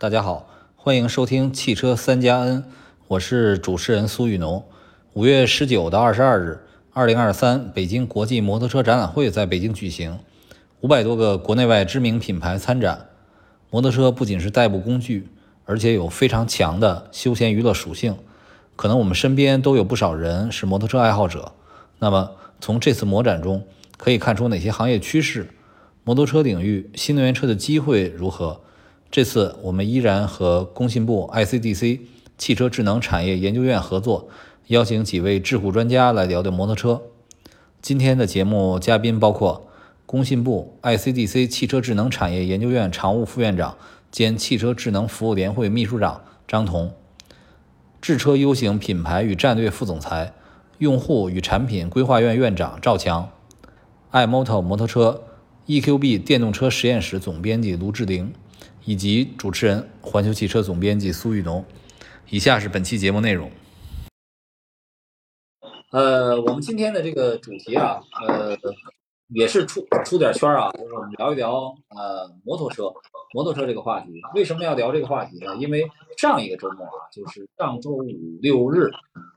大家好，欢迎收听汽车三加 N，我是主持人苏雨农。五月十九到二十二日，二零二三北京国际摩托车展览会在北京举行，五百多个国内外知名品牌参展。摩托车不仅是代步工具，而且有非常强的休闲娱乐属性。可能我们身边都有不少人是摩托车爱好者。那么从这次摩展中可以看出哪些行业趋势？摩托车领域新能源车的机会如何？这次我们依然和工信部 ICDC 汽车智能产业研究院合作，邀请几位智库专家来聊聊摩托车。今天的节目嘉宾包括工信部 ICDC 汽车智能产业研究院常务副院长兼汽车智能服务联会秘书长张彤，智车 U 型品牌与战略副总裁、用户与产品规划院院长赵强，iMoto 摩托车 EQB 电动车实验室总编辑卢志玲。以及主持人环球汽车总编辑苏玉农。以下是本期节目内容。呃，我们今天的这个主题啊，呃，也是出出点圈啊，就是我们聊一聊呃摩托车，摩托车这个话题。为什么要聊这个话题呢？因为上一个周末啊，就是上周五六日，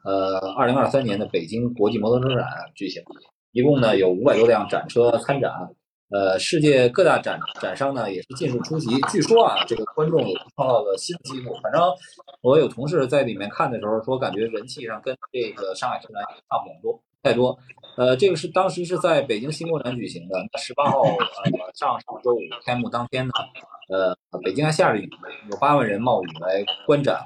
呃，二零二三年的北京国际摩托车展举行，一共呢有五百多辆展车参展。呃，世界各大展展商呢也是尽数出席。据说啊，这个观众也创造了新纪录。反正我有同事在里面看的时候说，感觉人气上跟这个上海车展差不了多太多。呃，这个是当时是在北京新国展举行的，十八号呃上上周五开幕当天呢，呃，北京还下着雨，有八万人冒雨来观展。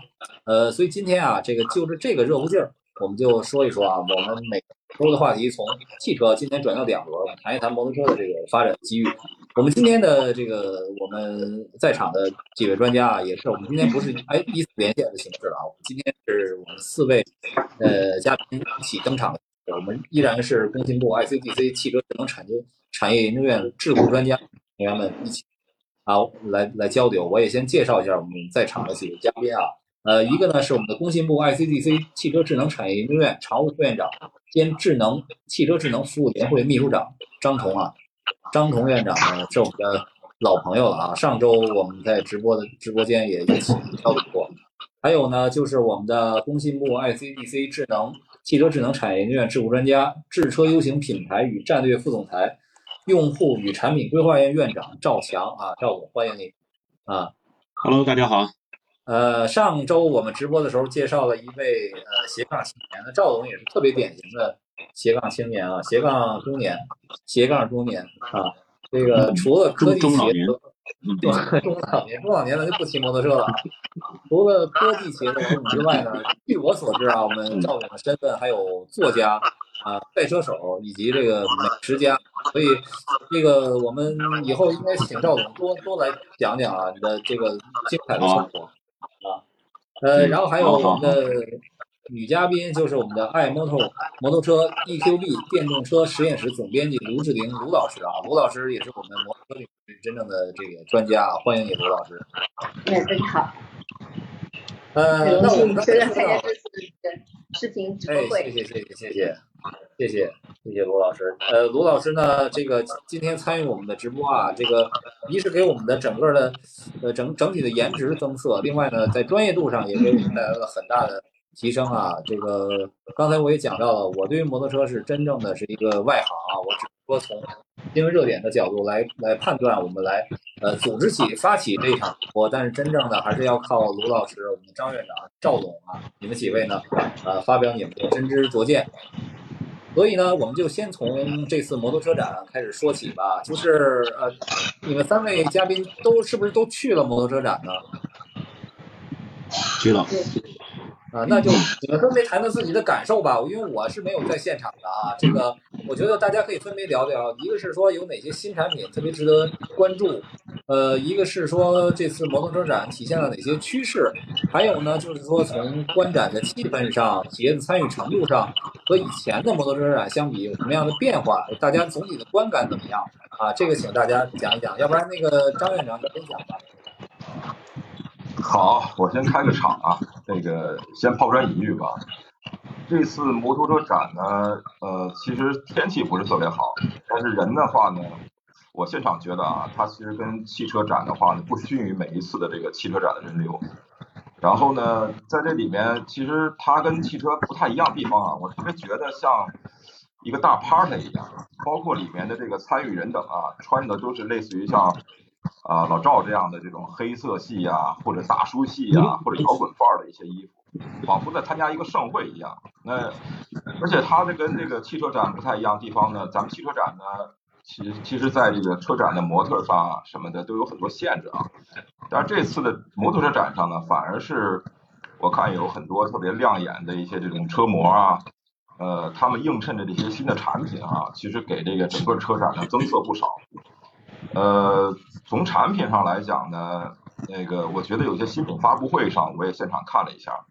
呃，所以今天啊，这个就是这个热乎劲儿，我们就说一说啊，我们每。周的话题从汽车今天转到两轮，谈一谈摩托车的这个发展机遇。我们今天的这个我们在场的几位专家啊，也是我们今天不是哎一次连线的形式了啊，我们今天是我们四位呃嘉宾一起登场。我们依然是工信部 ICDC 汽车智能产业产业研究院智库专家成员们一起好来来交流。我也先介绍一下我们在场的几位嘉宾啊。呃，一个呢是我们的工信部 ICDC 汽车智能产业研究院常务副院长兼智能汽车智能服务联会秘书长张彤啊，张彤院长呢是我们的老朋友了啊，上周我们在直播的直播间也一起交流过。还有呢就是我们的工信部 ICDC 智能汽车智能产业研究院智库专家、智车 U 型品牌与战略副总裁、用户与产品规划院院长赵强啊，赵总欢迎你啊，Hello，大家好。呃，上周我们直播的时候介绍了一位呃斜杠青年，那赵总也是特别典型的斜杠青年啊，斜杠中年，斜杠中年啊。这个除了科技企业，中中老年，中老年咱就不骑摩托车了。除了科技企业的父母之外呢，据我所知啊，我们赵总的身份还有作家啊、赛车手以及这个美食家，所以这个我们以后应该请赵总多多来讲讲啊，你的这个精彩的生活。呃，然后还有我们的女嘉宾，就是我们的爱摩托摩托车 EQB 电动车实验室总编辑卢志玲卢老师啊，卢老师也是我们摩托车领域真正的这个专家啊，欢迎你，卢老师。哎，大家好。呃，那我们现在参加这次视频直播会。哎，谢谢谢谢谢谢。谢谢谢谢罗老师。呃，罗老师呢，这个今天参与我们的直播啊，这个一是给我们的整个的呃整整体的颜值增色，另外呢，在专业度上也给我们带来了很大的提升啊。这个刚才我也讲到了，我对于摩托车是真正的是一个外行啊，我只说从新闻热点的角度来来判断，我们来呃组织起发起这场直播，但是真正的还是要靠卢老师、我们的张院长、赵总啊，你们几位呢，呃，发表你们的真知灼见。所以呢，我们就先从这次摩托车展开始说起吧。就是呃，你们三位嘉宾都是不是都去了摩托车展呢？去了。啊，那就你们分别谈谈自己的感受吧。因为我是没有在现场的啊，这个我觉得大家可以分别聊聊。一个是说有哪些新产品特别值得关注，呃，一个是说这次摩托车展体现了哪些趋势，还有呢，就是说从观展的气氛上、企业的参与程度上和以前的摩托车展相比有什么样的变化？大家总体的观感怎么样？啊，这个请大家讲一讲，要不然那个张院长先讲吧。好，我先开个场啊，那个先抛砖引玉吧。这次摩托车展呢，呃，其实天气不是特别好，但是人的话呢，我现场觉得啊，它其实跟汽车展的话呢，不逊于每一次的这个汽车展的人流。然后呢，在这里面，其实它跟汽车不太一样地方啊，我特别觉得像一个大 party 一样，包括里面的这个参与人等啊，穿的都是类似于像啊老赵这样的这种黑色系啊，或者大叔系啊，或者摇滚范儿的一些衣服，仿佛在参加一个盛会一样。那而且它这跟这个汽车展不太一样的地方呢，咱们汽车展呢。其实，其实，在这个车展的模特上啊，什么的都有很多限制啊。但是这次的摩托车展上呢，反而是我看有很多特别亮眼的一些这种车模啊，呃，他们映衬着这些新的产品啊，其实给这个整个车展呢增色不少。呃，从产品上来讲呢，那个我觉得有些新品发布会上我也现场看了一下，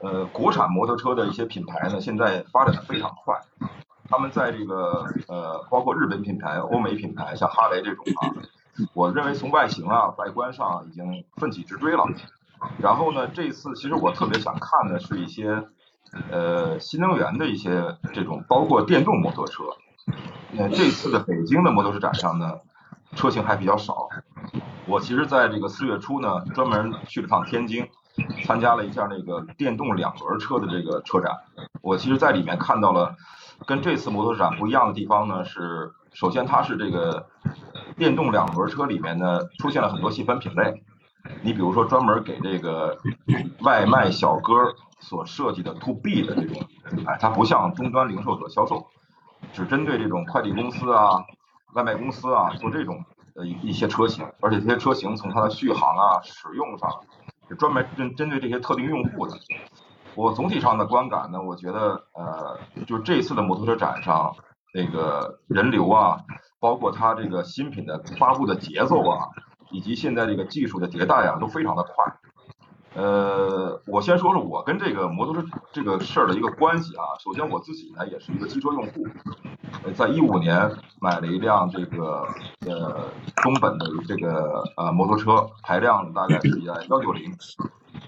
呃，国产摩托车的一些品牌呢，现在发展的非常快。他们在这个呃，包括日本品牌、欧美品牌，像哈雷这种啊，我认为从外形啊、外观上已经奋起直追了。然后呢，这次其实我特别想看的是一些呃新能源的一些这种，包括电动摩托车。那这次的北京的摩托车展上呢，车型还比较少。我其实在这个四月初呢，专门去了趟天津，参加了一下那个电动两轮车的这个车展。我其实在里面看到了。跟这次摩托展不一样的地方呢是，首先它是这个电动两轮车里面呢出现了很多细分品类，你比如说专门给这个外卖小哥所设计的 to B 的这种哎，它不像终端零售者销售，只针对这种快递公司啊、外卖公司啊做这种呃一些车型，而且这些车型从它的续航啊、使用上是专门针针对这些特定用户的。我总体上的观感呢，我觉得呃，就这次的摩托车展上，那个人流啊，包括它这个新品的发布的节奏啊，以及现在这个技术的迭代啊，都非常的快。呃，我先说说我跟这个摩托车这个事儿的一个关系啊。首先我自己呢也是一个汽车用户，在一五年买了一辆这个呃中本的这个呃摩托车，排量大概是在幺九零。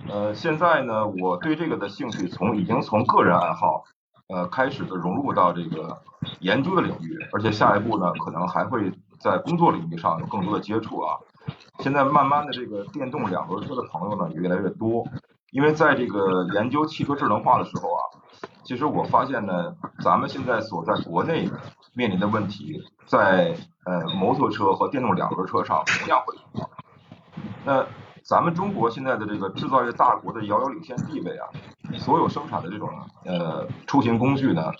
呃，现在呢，我对这个的兴趣从已经从个人爱好，呃，开始的融入到这个研究的领域，而且下一步呢，可能还会在工作领域上有更多的接触啊。现在慢慢的，这个电动两轮车的朋友呢也越来越多，因为在这个研究汽车智能化的时候啊，其实我发现呢，咱们现在所在国内面临的问题，在呃摩托车和电动两轮车上同样会遇到。那咱们中国现在的这个制造业大国的遥遥领先地位啊，所有生产的这种呃出行工具呢，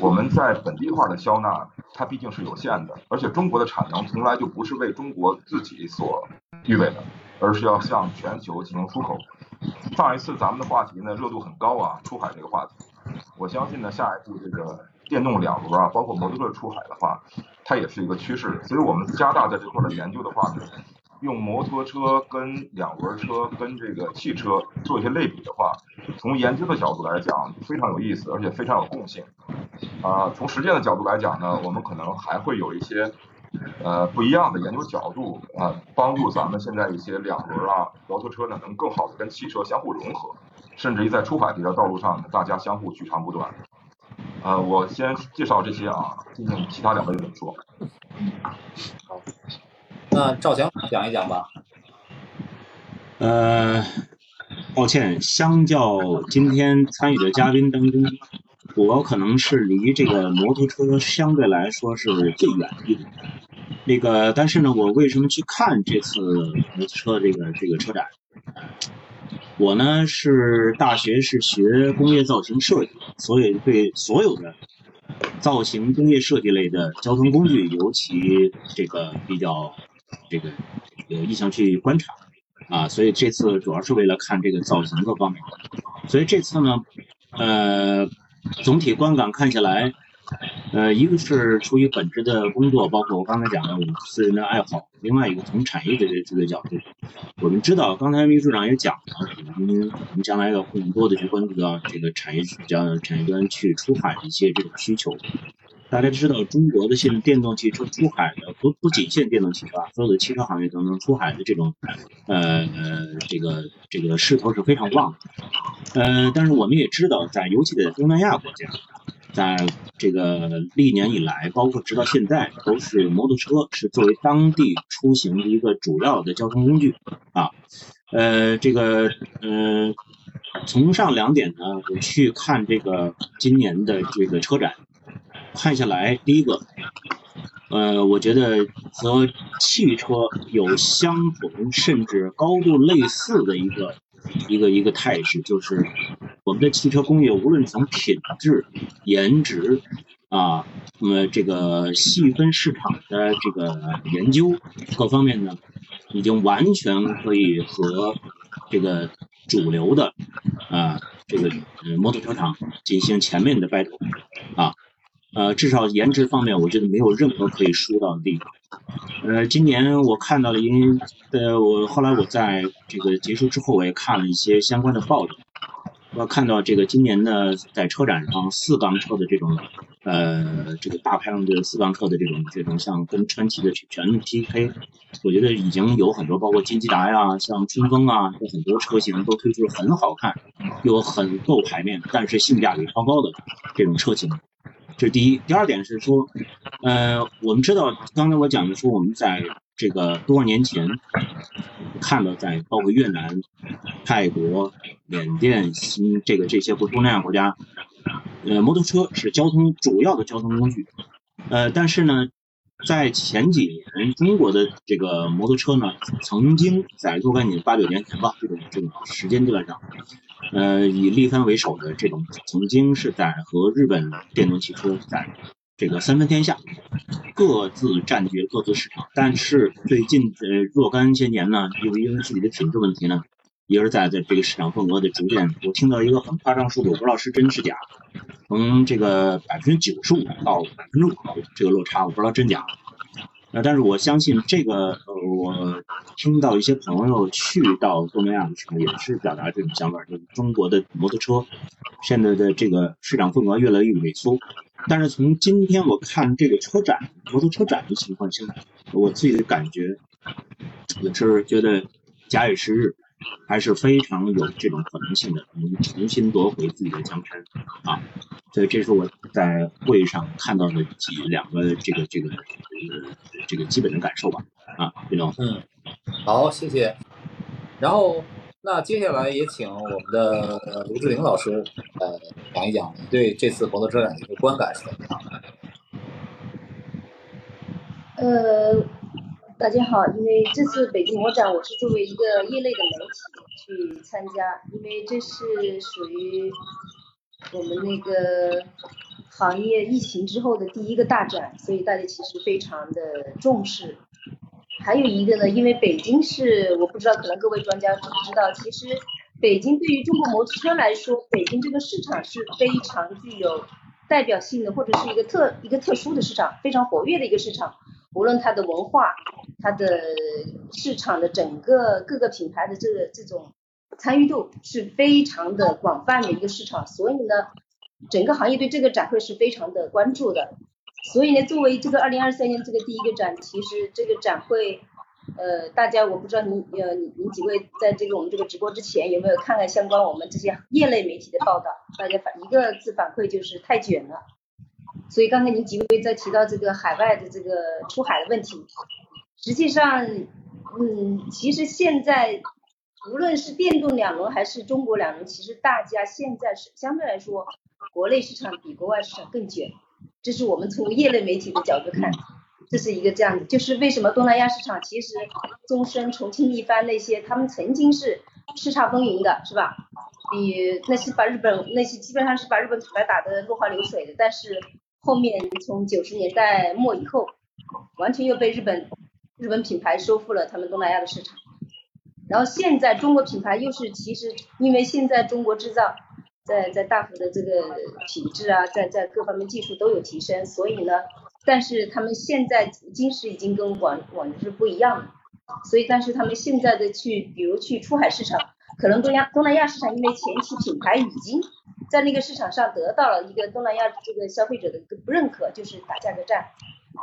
我们在本地化的销纳，它毕竟是有限的，而且中国的产能从来就不是为中国自己所预备的，而是要向全球进行出口。上一次咱们的话题呢热度很高啊，出海这个话题，我相信呢下一步这个电动两轮啊，包括摩托车出海的话，它也是一个趋势，所以我们加大在这块的研究的话呢。用摩托车跟两轮车跟这个汽车做一些类比的话，从研究的角度来讲非常有意思，而且非常有共性。啊，从实践的角度来讲呢，我们可能还会有一些呃不一样的研究角度啊，帮助咱们现在一些两轮啊摩托车呢能更好的跟汽车相互融合，甚至于在出海这条道路上呢，大家相互取长补短。呃，我先介绍这些啊，听听其他两位怎么说。那赵强讲一讲吧。呃，抱歉，相较今天参与的嘉宾当中，我可能是离这个摩托车相对来说是最远的。那个，但是呢，我为什么去看这次摩托车这个这个车展？我呢是大学是学工业造型设计，所以对所有的造型工业设计类的交通工具，尤其这个比较。这个有意向去观察啊，所以这次主要是为了看这个造型各方面。所以这次呢，呃，总体观感看下来，呃，一个是出于本职的工作，包括我刚才讲的我私人的爱好；另外一个从产业的这个角度，我们知道刚才秘书长也讲了，我们我们将来要更多的去关注到这个产业将产业端去出海一些这种需求。大家知道，中国的现电动汽车出海的不不仅限电动汽车啊，所有的汽车行业当中出海的这种，呃呃，这个这个势头是非常旺的。呃，但是我们也知道，在尤其在东南亚国家，在这个历年以来，包括直到现在，都是摩托车是作为当地出行的一个主要的交通工具啊。呃，这个呃，从上两点呢，我去看这个今年的这个车展，看下来，第一个，呃，我觉得和汽车有相同甚至高度类似的一个一个一个态势，就是我们的汽车工业无论从品质、颜值啊，那么这个细分市场的这个研究各方面呢。已经完全可以和这个主流的啊这个摩托车厂进行全面的 battle 啊呃至少颜值方面我觉得没有任何可以输到的地方。呃今年我看到了，因为呃我后来我在这个结束之后我也看了一些相关的报道。我看到这个今年呢，在车展上四缸车的这种，呃，这个大排量的四缸车的这种这种像跟川崎的全 PK，我觉得已经有很多，包括金吉达呀，像春风啊，有很多车型都推出了很好看，又很够排面，但是性价比超高的这种车型。这是第一。第二点是说，呃，我们知道刚才我讲的说我们在。这个多少年前看到，在包括越南、泰国、缅甸、新这个这些东南亚国家，呃，摩托车是交通主要的交通工具。呃，但是呢，在前几年，中国的这个摩托车呢，曾经在若干年八九年前吧，这种这种时间段上，呃，以力帆为首的这种曾经是在和日本电动汽车在。这个三分天下，各自占据各自市场，但是最近呃若干些年呢，因为因为自己的品质问题呢，一而再在这个市场份额的逐渐，我听到一个很夸张数字，我不知道是真是假，从这个百分之九十五到百分之五这个落差，我不知道真假。呃，但是我相信这个，呃，我听到一些朋友去到东南亚的时候，也是表达这种想法，就是中国的摩托车现在的这个市场份额越来越萎缩。但是从今天我看这个车展，摩托车展的情况下，我自己的感觉也是觉得假以时日，还是非常有这种可能性的，能重新夺回自己的江山啊！所以这是我在会上看到的几两个这个这个呃这个基本的感受吧啊，李总。嗯，好，谢谢。然后。那接下来也请我们的卢志玲老师，呃，讲一讲你对这次摩托车展的一个观感是怎么样的？呃，大家好，因为这次北京摩展，我是作为一个业内的媒体去参加，因为这是属于我们那个行业疫情之后的第一个大展，所以大家其实非常的重视。还有一个呢，因为北京是我不知道，可能各位专家知不知道，其实北京对于中国摩托车来说，北京这个市场是非常具有代表性的，或者是一个特一个特殊的市场，非常活跃的一个市场。无论它的文化，它的市场的整个各个品牌的这个这种参与度是非常的广泛的一个市场，所以呢，整个行业对这个展会是非常的关注的。所以呢，作为这个二零二三年这个第一个展，其实这个展会，呃，大家我不知道您呃您几位在这个我们这个直播之前有没有看看相关我们这些业内媒体的报道？大家反一个字反馈就是太卷了。所以刚才您几位在提到这个海外的这个出海的问题，实际上，嗯，其实现在无论是电动两轮还是中国两轮，其实大家现在是相对来说，国内市场比国外市场更卷。这是我们从业内媒体的角度看，这是一个这样子，就是为什么东南亚市场其实宗申、重庆一番那些，他们曾经是叱咤风云的，是吧？比那些把日本那些基本上是把日本品牌打得落花流水的，但是后面从九十年代末以后，完全又被日本日本品牌收复了他们东南亚的市场，然后现在中国品牌又是其实因为现在中国制造。在在大幅的这个品质啊，在在各方面技术都有提升，所以呢，但是他们现在金石已经跟往往日不一样了，所以但是他们现在的去，比如去出海市场，可能东亚东南亚市场因为前期品牌已经在那个市场上得到了一个东南亚这个消费者的不认可，就是打价格战，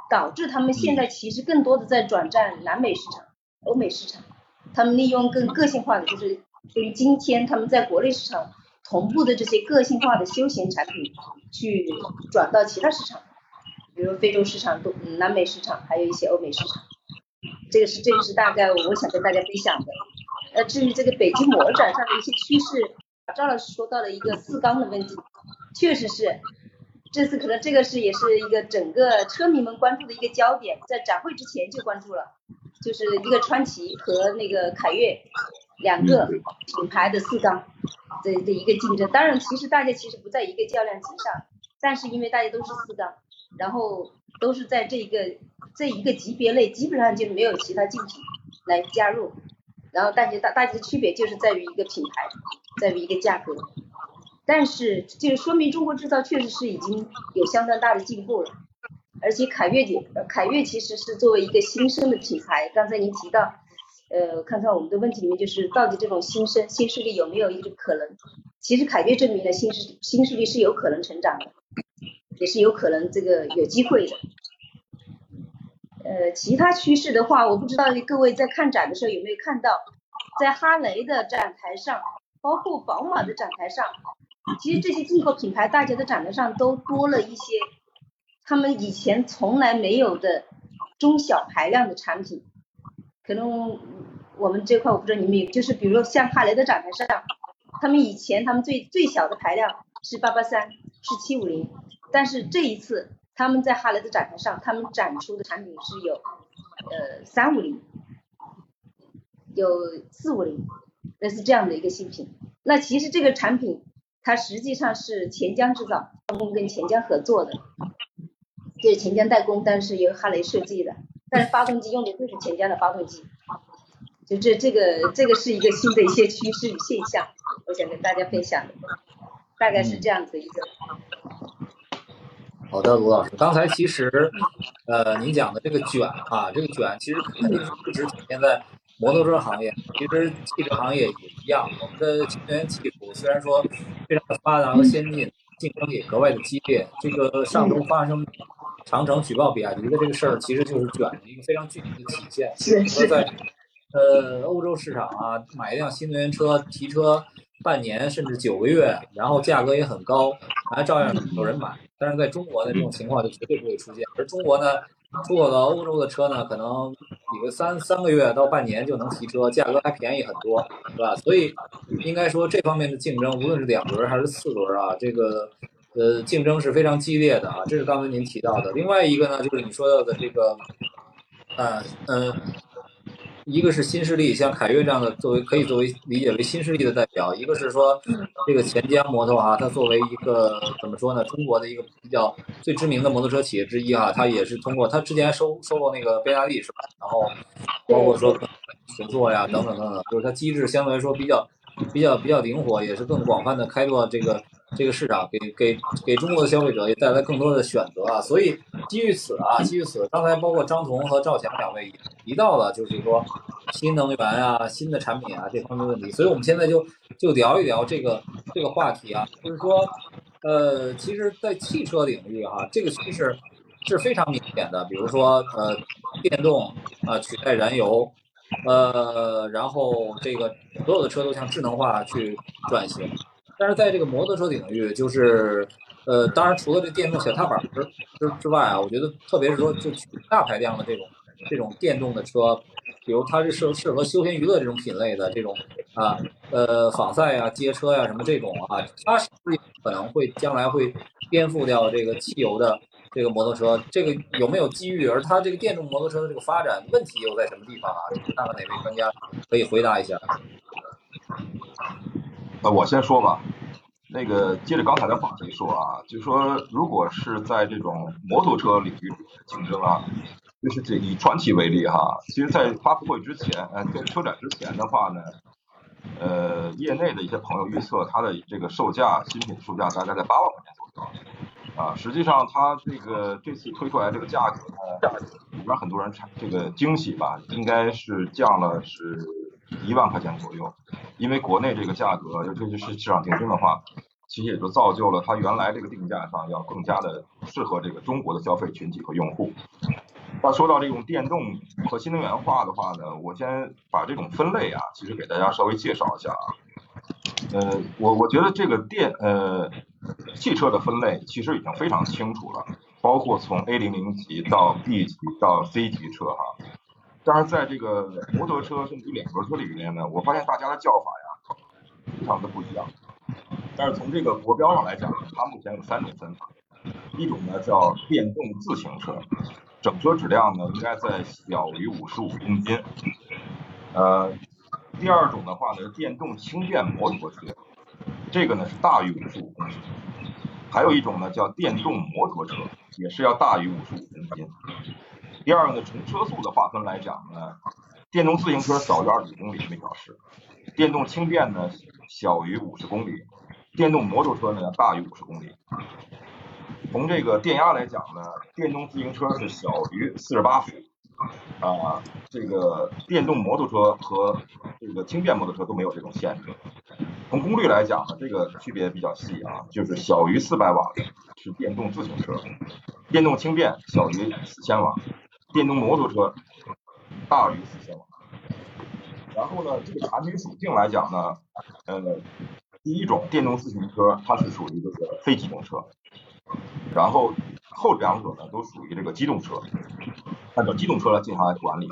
导致他们现在其实更多的在转战南美市场、欧美市场，他们利用更个性化的，就是对于今天他们在国内市场。同步的这些个性化的休闲产品去转到其他市场，比如非洲市场、东南美市场，还有一些欧美市场。这个是这个是大概我想跟大家分享的。呃，至于这个北京摩尔展上的一些趋势，赵老师说到了一个四缸的问题，确实是，这次可能这个是也是一个整个车迷们关注的一个焦点，在展会之前就关注了，就是一个川崎和那个凯越两个品牌的四缸的的一个竞争。当然，其实大家其实不在一个较量级上，但是因为大家都是四缸，然后都是在这一个这一个级别内，基本上就没有其他竞品来加入。然后大家大大家的区别就是在于一个品牌，在于一个价格。但是这个说明中国制造确实是已经有相当大的进步了。而且凯越也凯越其实是作为一个新生的品牌，刚才您提到，呃，看看我们的问题里面就是到底这种新生新势力有没有一个可能？其实凯越证明了新势新势力是有可能成长的，也是有可能这个有机会的。呃，其他趋势的话，我不知道各位在看展的时候有没有看到，在哈雷的展台上，包括宝马的展台上，其实这些进口品牌大家的展台上都多了一些他们以前从来没有的中小排量的产品。可能我们这块我不知道你们有，就是比如说像哈雷的展台上，他们以前他们最最小的排量是八八三，是七五零，但是这一次。他们在哈雷的展台上，他们展出的产品是有呃三五零，有四五零，那是这样的一个新品。那其实这个产品它实际上是钱江制造，工跟钱江合作的，就是钱江代工，但是由哈雷设计的，但是发动机用的就是钱江的发动机。就这这个这个是一个新的一些趋势与现象，我想跟大家分享的，大概是这样子一个。好的，卢老师，刚才其实，呃，您讲的这个卷啊，这个卷其实肯定是不只体现在摩托车行业，其实汽车行业也一样。我们的新能源技术虽然说非常的发达和先进，竞争也格外的激烈。这个上周发生长城举报比亚迪的这个事儿，其实就是卷的一个非常具体的体现。是是。在呃欧洲市场啊，买一辆新能源车提车半年甚至九个月，然后价格也很高，还照样有人买。但是在中国呢，这种情况就绝对不会出现。而中国呢，出口到欧洲的车呢，可能比个三三个月到半年就能提车，价格还便宜很多，是吧？所以应该说这方面的竞争，无论是两轮还是四轮啊，这个呃竞争是非常激烈的啊。这是刚才您提到的。另外一个呢，就是你说到的这个，呃呃。一个是新势力，像凯越这样的，作为可以作为理解为新势力的代表；一个是说这个钱江摩托啊，它作为一个怎么说呢？中国的一个比较最知名的摩托车企业之一哈，它也是通过它之前收收购那个贝纳利是吧？然后包括说合作呀等等等等，就是它机制相对来说比较比较比较灵活，也是更广泛的开拓这个。这个市场给给给中国的消费者也带来更多的选择啊，所以基于此啊，基于此，刚才包括张彤和赵强两位也提到了，就是说新能源啊、新的产品啊这方面问题，所以我们现在就就聊一聊这个这个话题啊，就是说，呃，其实，在汽车领域哈，这个趋势是非常明显的，比如说呃，电动啊取代燃油，呃，然后这个所有的车都向智能化去转型。但是在这个摩托车领域，就是，呃，当然除了这电动小踏板之之之外啊，我觉得特别是说就大排量的这种这种电动的车，比如它是适适合休闲娱乐这种品类的这种啊，呃，仿赛呀、街车呀什么这种啊，它是不是可能会将来会颠覆掉这个汽油的这个摩托车？这个有没有机遇？而它这个电动摩托车的这个发展问题又在什么地方啊？看看哪位专家可以回答一下。呃，我先说吧，那个接着刚才的话题说啊，就是说如果是在这种摩托车领域竞争啊，就是这以传祺为例哈，其实在发布会之前，呃，在车展之前的话呢，呃，业内的一些朋友预测它的这个售价，新品售价大概在八万块钱左右，啊，实际上它这个这次推出来这个价格呢，里边很多人产这个惊喜吧，应该是降了是。一万块钱左右，因为国内这个价格，尤其是市场竞争的话，其实也就造就了它原来这个定价上要更加的适合这个中国的消费群体和用户。那说到这种电动和新能源化的话呢，我先把这种分类啊，其实给大家稍微介绍一下啊。呃，我我觉得这个电呃汽车的分类其实已经非常清楚了，包括从 A 零零级到 B 级到 C 级车哈。但是在这个摩托车甚至两轮车里面呢，我发现大家的叫法呀非常的不一样。但是从这个国标上来讲，它目前有三种分法，一种呢叫电动自行车，整车质量呢应该在小于五十五公斤，呃。第二种的话呢是电动轻便摩托车，这个呢是大于五十五公斤。还有一种呢叫电动摩托车，也是要大于五十五公斤。第二个呢从车速的划分来讲呢，电动自行车小于二十公里每小时，电动轻便呢小于五十公里，电动摩托车呢大于五十公里。从这个电压来讲呢，电动自行车是小于四十八伏。啊，这个电动摩托车和这个轻便摩托车都没有这种限制。从功率来讲呢，这个区别比较细啊，就是小于四百瓦的是电动自行车，电动轻便小于四千瓦，电动摩托车大于四千瓦。然后呢，这个产品属性来讲呢，呃，第一种电动自行车它是属于这个非机动车，然后后两者呢都属于这个机动车。按照机动车来进行来管理。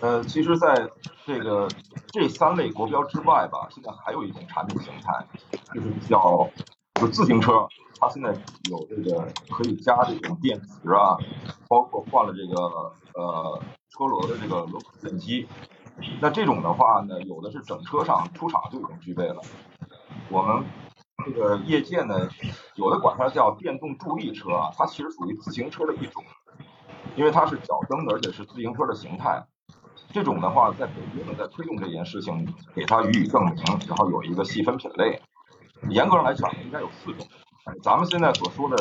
呃，其实在这个这三类国标之外吧，现在还有一种产品形态，就是叫就自行车，它现在有这个可以加这种电池啊，包括换了这个呃车轮的这个轮毂电机。那这种的话呢，有的是整车上出厂就已经具备了。我们这个业界呢，有的管它叫电动助力车啊，它其实属于自行车的一种。因为它是脚蹬的，而且是自行车的形态，这种的话，在北京呢，在推动这件事情，给它予以证明，然后有一个细分品类。严格上来讲，应该有四种。咱们现在所说的，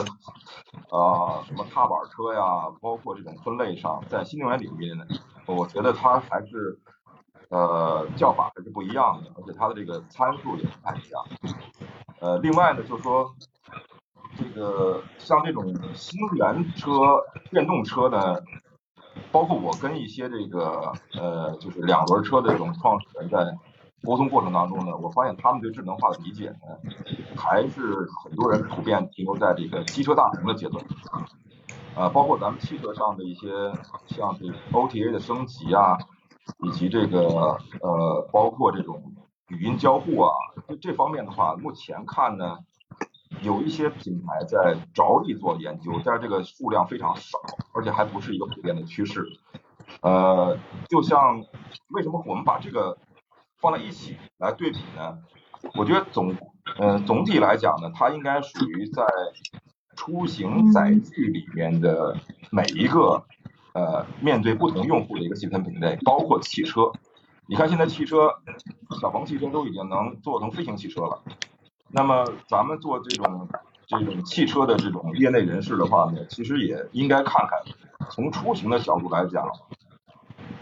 呃，什么踏板车呀，包括这种分类上，在新能源领域呢，我觉得它还是，呃，叫法还是不一样的，而且它的这个参数也不太一样。呃，另外呢，就是说。这个像这种新能源车、电动车呢，包括我跟一些这个呃，就是两轮车的这种创始人在沟通过程当中呢，我发现他们对智能化的理解呢，还是很多人普遍停留在这个机车大屏的阶段。呃，包括咱们汽车上的一些像这个 OTA 的升级啊，以及这个呃，包括这种语音交互啊，这这方面的话，目前看呢。有一些品牌在着力做研究，但是这个数量非常少，而且还不是一个普遍的趋势。呃，就像为什么我们把这个放在一起来对比呢？我觉得总呃总体来讲呢，它应该属于在出行载具里面的每一个呃面对不同用户的一个细分品类，包括汽车。你看现在汽车，小鹏汽车都已经能做成飞行汽车了。那么咱们做这种这种汽车的这种业内人士的话呢，其实也应该看看，从出行的角度来讲，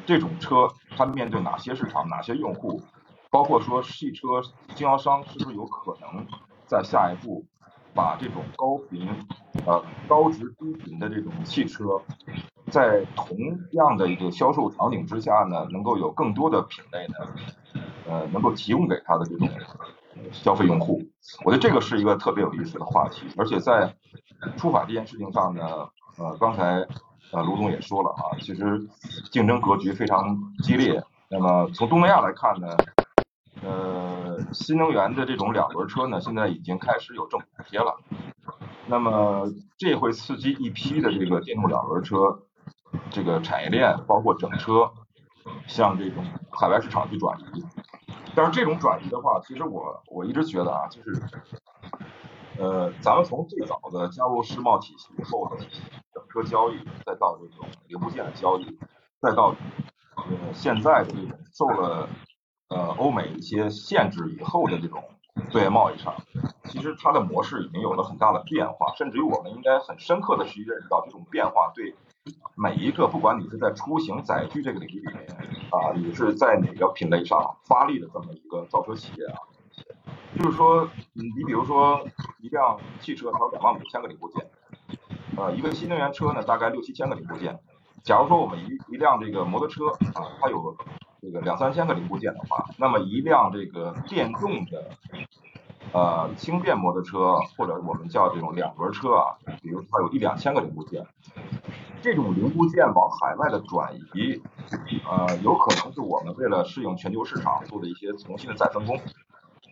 这种车它面对哪些市场、哪些用户，包括说汽车经销商是不是有可能在下一步把这种高频呃高值低频的这种汽车，在同样的一个销售场景之下呢，能够有更多的品类呢，呃，能够提供给他的这种。消费用户，我觉得这个是一个特别有意思的话题，而且在出法这件事情上呢，呃，刚才呃卢总也说了啊，其实竞争格局非常激烈。那么从东南亚来看呢，呃，新能源的这种两轮车呢，现在已经开始有政府补贴了。那么这会刺激一批的这个电动两轮车这个产业链，包括整车向这种海外市场去转移。但是这种转移的话，其实我我一直觉得啊，就是，呃，咱们从最早的加入世贸体系以后的车交易，再到这种零部件的交易，再到呃现在的这种受了呃欧美一些限制以后的这种对外贸易上，其实它的模式已经有了很大的变化，甚至于我们应该很深刻的去认识到这种变化对。每一个，不管你是在出行载具这个领域里面啊，你是在哪个品类上发力的这么一个造车企业啊，就是说，你比如说一辆汽车它有两万五千个零部件，呃，一个新能源车呢大概六七千个零部件。假如说我们一一辆这个摩托车啊，它有这个两三千个零部件的话，那么一辆这个电动的呃轻便摩托车或者我们叫这种两轮车啊，比如它有一两千个零部件，这种零部件往海外的转移，呃，有可能是我们为了适应全球市场做的一些重新的再分工，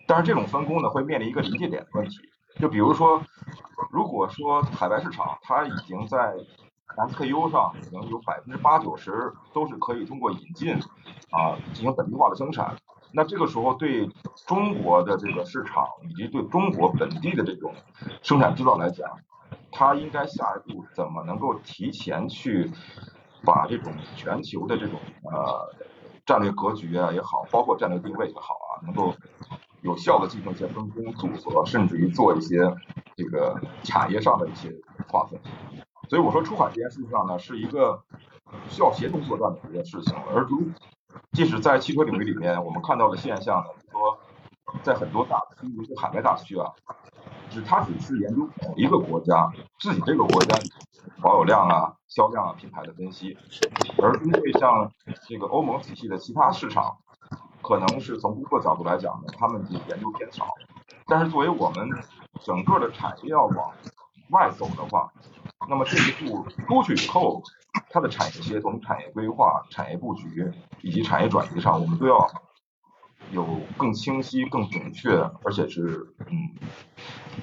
但是这种分工呢会面临一个临界点的问题，就比如说，如果说海外市场它已经在 SKU 上可能有百分之八九十都是可以通过引进啊进行本地化的生产，那这个时候对中国的这个市场以及对中国本地的这种生产制造来讲，它应该下一步怎么能够提前去把这种全球的这种呃战略格局啊也好，包括战略定位也好啊，能够有效的进行一些分工组合，甚至于做一些这个产业上的一些划分。所以我说出海这件事情上呢，是一个需要协同作战的一件事情。而如即使在汽车领域里面，我们看到的现象呢，说在很多大区，尤其海外大区啊，只它只是研究某一个国家自己这个国家保有量啊、销量啊、品牌的分析，而针对像这个欧盟体系的其他市场，可能是从顾客角度来讲呢，他们的研究偏少。但是作为我们整个的产业要往外走的话，那么这一步出去以后，它的产业协同、产业规划、产业布局以及产业转移上，我们都要有更清晰、更准确，而且是嗯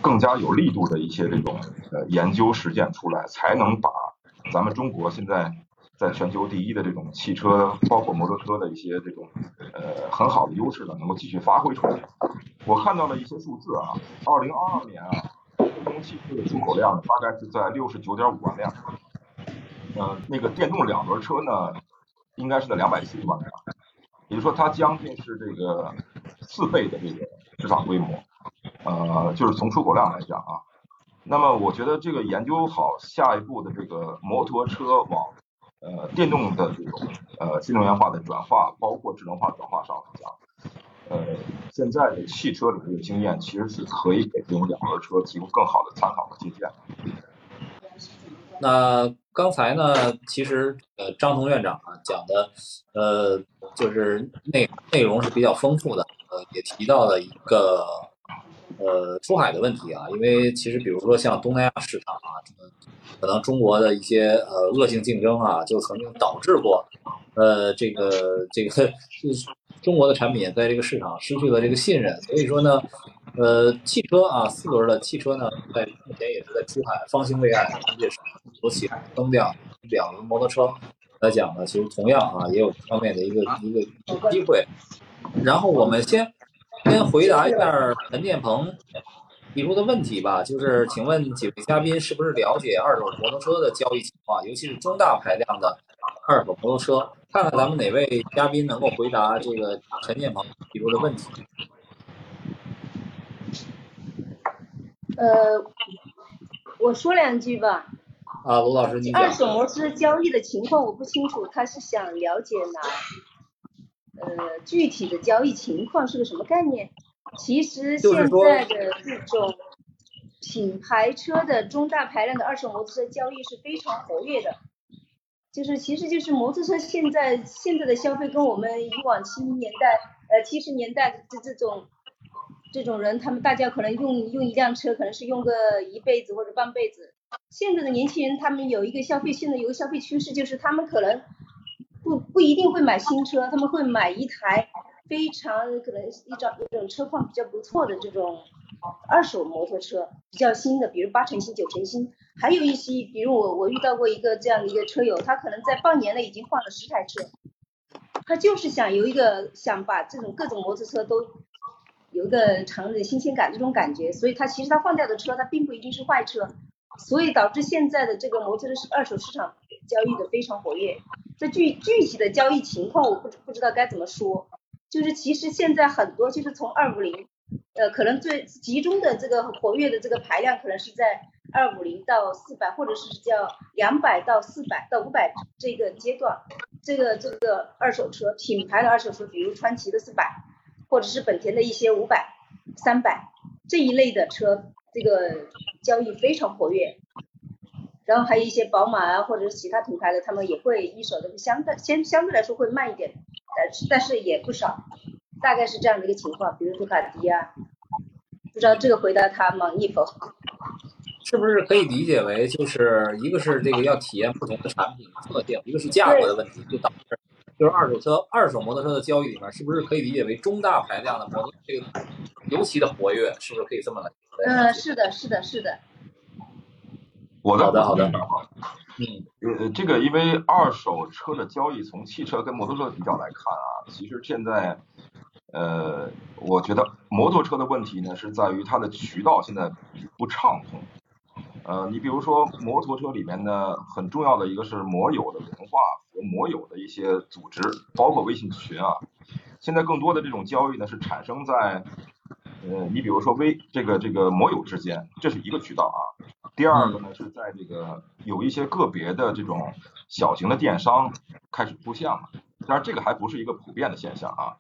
更加有力度的一些这种呃研究实践出来，才能把咱们中国现在在全球第一的这种汽车，包括摩托车的一些这种呃很好的优势呢，能够继续发挥出来。我看到了一些数字啊，二零二二年啊。电动汽车的出口量大概是在六十九点五万辆，呃，那个电动两轮车呢，应该是在两百七十万辆，也就是说它将近是这个四倍的这个市场规模，呃，就是从出口量来讲啊，那么我觉得这个研究好下一步的这个摩托车往呃电动的这种呃新能源化的转化，包括智能化转化上来讲。呃，现在的汽车领域的经验其实是可以给这种两轮车提供更好的参考和借鉴。那刚才呢，其实呃张彤院长啊讲的呃就是内内容是比较丰富的，呃也提到了一个呃出海的问题啊，因为其实比如说像东南亚市场啊，可能中国的一些呃恶性竞争啊，就曾经导致过呃这个这个就是。中国的产品在这个市场失去了这个信任，所以说呢，呃，汽车啊，四轮的汽车呢，在目前也是在出海方兴未艾，也是所起增量两轮摩托车来讲呢，其实同样啊，也有这方面的一个一个机会。然后我们先先回答一下陈建鹏提出的问题吧，就是请问几位嘉宾是不是了解二手摩托车的交易情况，尤其是中大排量的二手摩托车？看看咱们哪位嘉宾能够回答这个陈建鹏提出的问题。呃，我说两句吧。啊，卢老师，你。二手摩托车交易的情况我不清楚，他是想了解哪？呃，具体的交易情况是个什么概念？其实现在的这种品牌车的中大排量的二手摩托车交易是非常活跃的。就是，其实就是摩托车现在现在的消费跟我们以往七零年代呃七十年代的这种这种人，他们大家可能用用一辆车可能是用个一辈子或者半辈子。现在的年轻人他们有一个消费，现在有个消费趋势就是他们可能不不一定会买新车，他们会买一台非常可能一张一种车况比较不错的这种二手摩托车，比较新的，比如八成新、九成新。还有一些，比如我我遇到过一个这样的一个车友，他可能在半年内已经换了十台车，他就是想有一个想把这种各种摩托车都有一个尝的新鲜感这种感觉，所以他其实他换掉的车，他并不一定是坏车，所以导致现在的这个摩托车二手市场交易的非常活跃。这具具体的交易情况我不不知道该怎么说，就是其实现在很多就是从二五零，呃，可能最集中的这个活跃的这个排量可能是在。二五零到四百，或者是叫两百到四百到五百这个阶段，这个这个二手车品牌的二手车，比如川崎的四百，或者是本田的一些五百、三百这一类的车，这个交易非常活跃。然后还有一些宝马啊，或者是其他品牌的，他们也会一手的相对相相对来说会慢一点。但是但是也不少，大概是这样的一个情况。比如杜卡迪啊，不知道这个回答他满意否？是不是可以理解为，就是一个是这个要体验不同的产品特性，一个是价格的问题，就导致就是二手车、二手摩托车的交易里面，是不是可以理解为中大排量的摩托这个尤其的活跃，是不是可以这么来？嗯，是的，是的，是的。我的好的好的嗯，呃，这个因为二手车的交易从汽车跟摩托车比较来看啊，其实现在，呃，我觉得摩托车的问题呢是在于它的渠道现在不畅通。呃，你比如说摩托车里面呢，很重要的一个是摩友的文化和摩友的一些组织，包括微信群啊。现在更多的这种交易呢是产生在，呃，你比如说微这个这个摩友之间，这是一个渠道啊。第二个呢是在这个有一些个别的这种小型的电商开始出现了，但是这个还不是一个普遍的现象啊。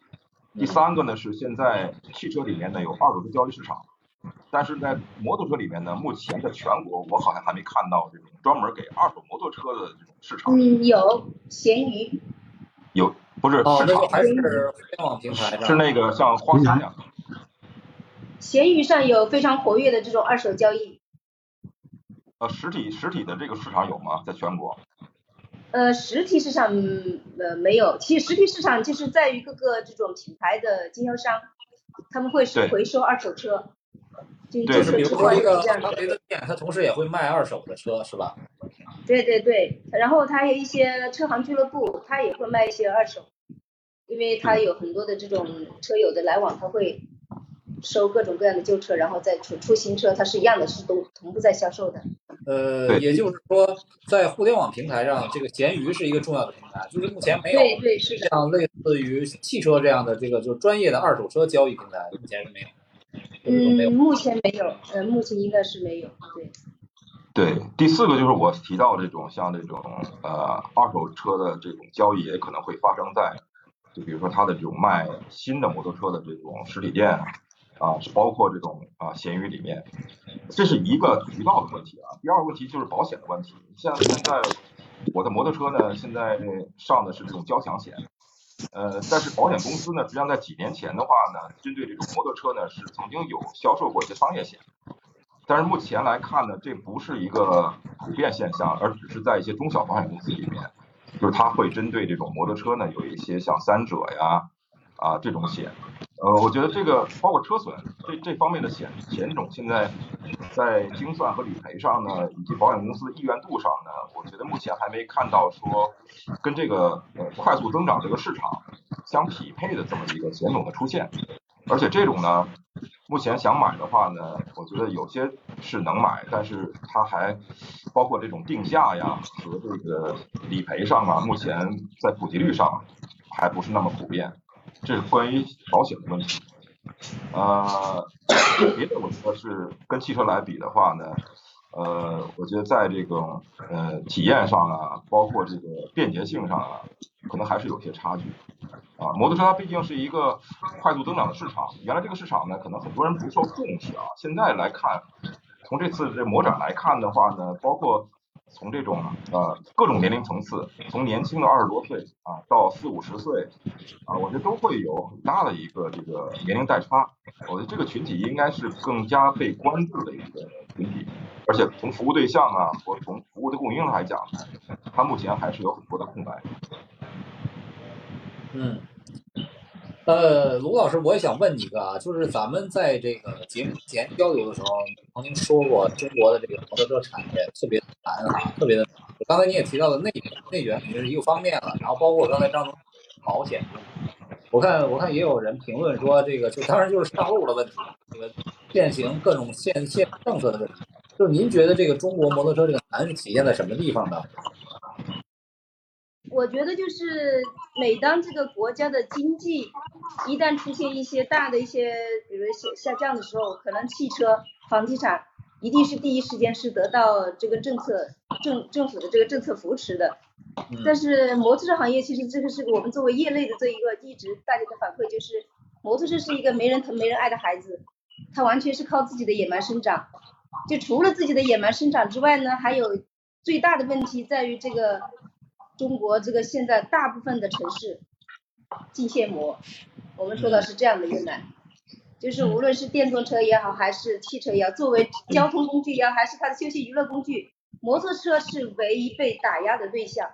第三个呢是现在汽车里面呢有二手车交易市场。但是在摩托车里面呢，目前在全国我好像还没看到这种专门给二手摩托车的这种市场。嗯，有闲鱼。有，不是哦，市场那个还是互联网平台上是那个像花旗那样。闲鱼上有非常活跃的这种二手交易。呃，实体实体的这个市场有吗？在全国？呃，实体市场呃没有，其实实体市场就是在于各个这种品牌的经销商，他们会是回收二手车。就对就是比如说一个这样华为的店，它同时也会卖二手的车，是吧？对对对，然后它有一些车行俱乐部，它也会卖一些二手，因为它有很多的这种车友的来往，它会收各种各样的旧车，然后再出出新车，它是一样的，是都同步在销售的。呃，也就是说，在互联网平台上，这个闲鱼是一个重要的平台，就是目前没有对对是的，像类似于汽车这样的这个就是专业的二手车交易平台，目前是没有嗯，目前没有，呃，目前应该是没有，对。对，第四个就是我提到这种像这种呃二手车的这种交易，也可能会发生在，就比如说它的这种卖新的摩托车的这种实体店啊，是包括这种啊闲鱼里面，这是一个渠道的问题啊。第二个问题就是保险的问题，像现在我的摩托车呢，现在上的是这种交强险。呃，但是保险公司呢，实际上在几年前的话呢，针对这种摩托车呢，是曾经有销售过一些商业险。但是目前来看呢，这不是一个普遍现象，而只是在一些中小保险公司里面，就是它会针对这种摩托车呢，有一些像三者呀啊这种险。呃，我觉得这个包括车损这这方面的险险种，现在在精算和理赔上呢，以及保险公司的意愿度上呢，我觉得目前还没看到说跟这个呃快速增长这个市场相匹配的这么一个险种的出现。而且这种呢，目前想买的话呢，我觉得有些是能买，但是它还包括这种定价呀和这个理赔上啊，目前在普及率上还不是那么普遍。这是关于保险的问题。呃，别的我觉得是跟汽车来比的话呢，呃，我觉得在这个呃体验上啊，包括这个便捷性上啊，可能还是有些差距。啊，摩托车它毕竟是一个快速增长的市场，原来这个市场呢，可能很多人不受重视啊。现在来看，从这次这摩展来看的话呢，包括从这种呃各种年龄层次，从年轻的二十多岁啊到四五十岁啊，我觉得都会有很大的一个这个年龄代差。我觉得这个群体应该是更加被关注的一个群体，而且从服务对象啊或从服务的供应来讲，它目前还是有很多的空白。嗯，呃，卢老师，我也想问你一个啊，就是咱们在这个节目前交流的时候，曾经说过中国的这个摩托车产业特别难啊，特别的难。刚才你也提到了内内卷也是一个方面了，然后包括刚才张总保险，我看我看也有人评论说这个就当然就是上路的问题，这个现行各种限限政策的问题。就是您觉得这个中国摩托车这个难是体现在什么地方呢？我觉得就是每当这个国家的经济一旦出现一些大的一些，比如下下降的时候，可能汽车、房地产一定是第一时间是得到这个政策政政府的这个政策扶持的。但是摩托车行业其实这个是我们作为业内的这一个一直大家的反馈，就是摩托车是一个没人疼没人爱的孩子，它完全是靠自己的野蛮生长。就除了自己的野蛮生长之外呢，还有最大的问题在于这个。中国这个现在大部分的城市，进限摩。我们说的是这样的一个难，就是无论是电动车也好，还是汽车也好，作为交通工具也好，还是它的休闲娱乐工具，摩托车是唯一被打压的对象。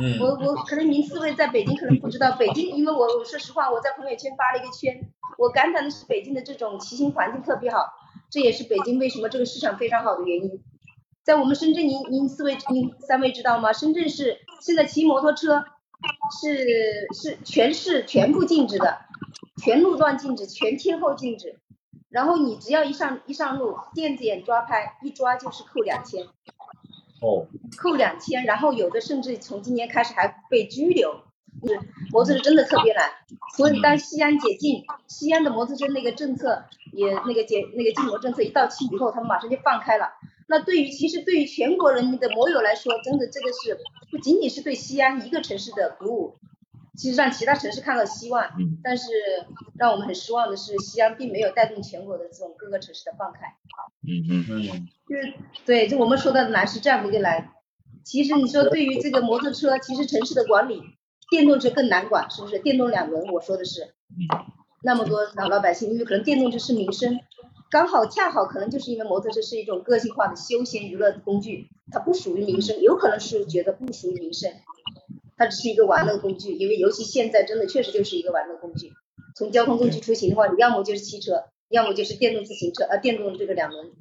嗯我我可能您四位在北京可能不知道，北京因为我我说实话，我在朋友圈发了一个圈，我感叹的是北京的这种骑行环境特别好，这也是北京为什么这个市场非常好的原因。在我们深圳，您您四位您三位知道吗？深圳市现在骑摩托车是是全市全部禁止的，全路段禁止，全天候禁止。然后你只要一上一上路，电子眼抓拍一抓就是扣两千。哦，扣两千，然后有的甚至从今年开始还被拘留。是摩托车真的特别难，所以当西安解禁，西安的摩托车那个政策也那个解那个禁摩政策一到期以后，他们马上就放开了。那对于其实对于全国人民的摩友来说，真的这个是不仅仅是对西安一个城市的鼓舞，其实让其他城市看到希望。嗯但是让我们很失望的是，西安并没有带动全国的这种各个城市的放开。嗯嗯嗯就是对，就我们说的难是这样的一个难。其实你说对于这个摩托车，其实城市的管理，电动车更难管，是不是？电动两轮，我说的是，那么多老老百姓，因为可能电动车是民生，刚好恰好可能就是因为摩托车是一种个性化的休闲娱乐工具，它不属于民生，有可能是觉得不属于民生，它只是一个玩乐工具，因为尤其现在真的确实就是一个玩乐工具。从交通工具出行的话，你要么就是汽车，要么就是电动自行车，呃，电动这个两轮。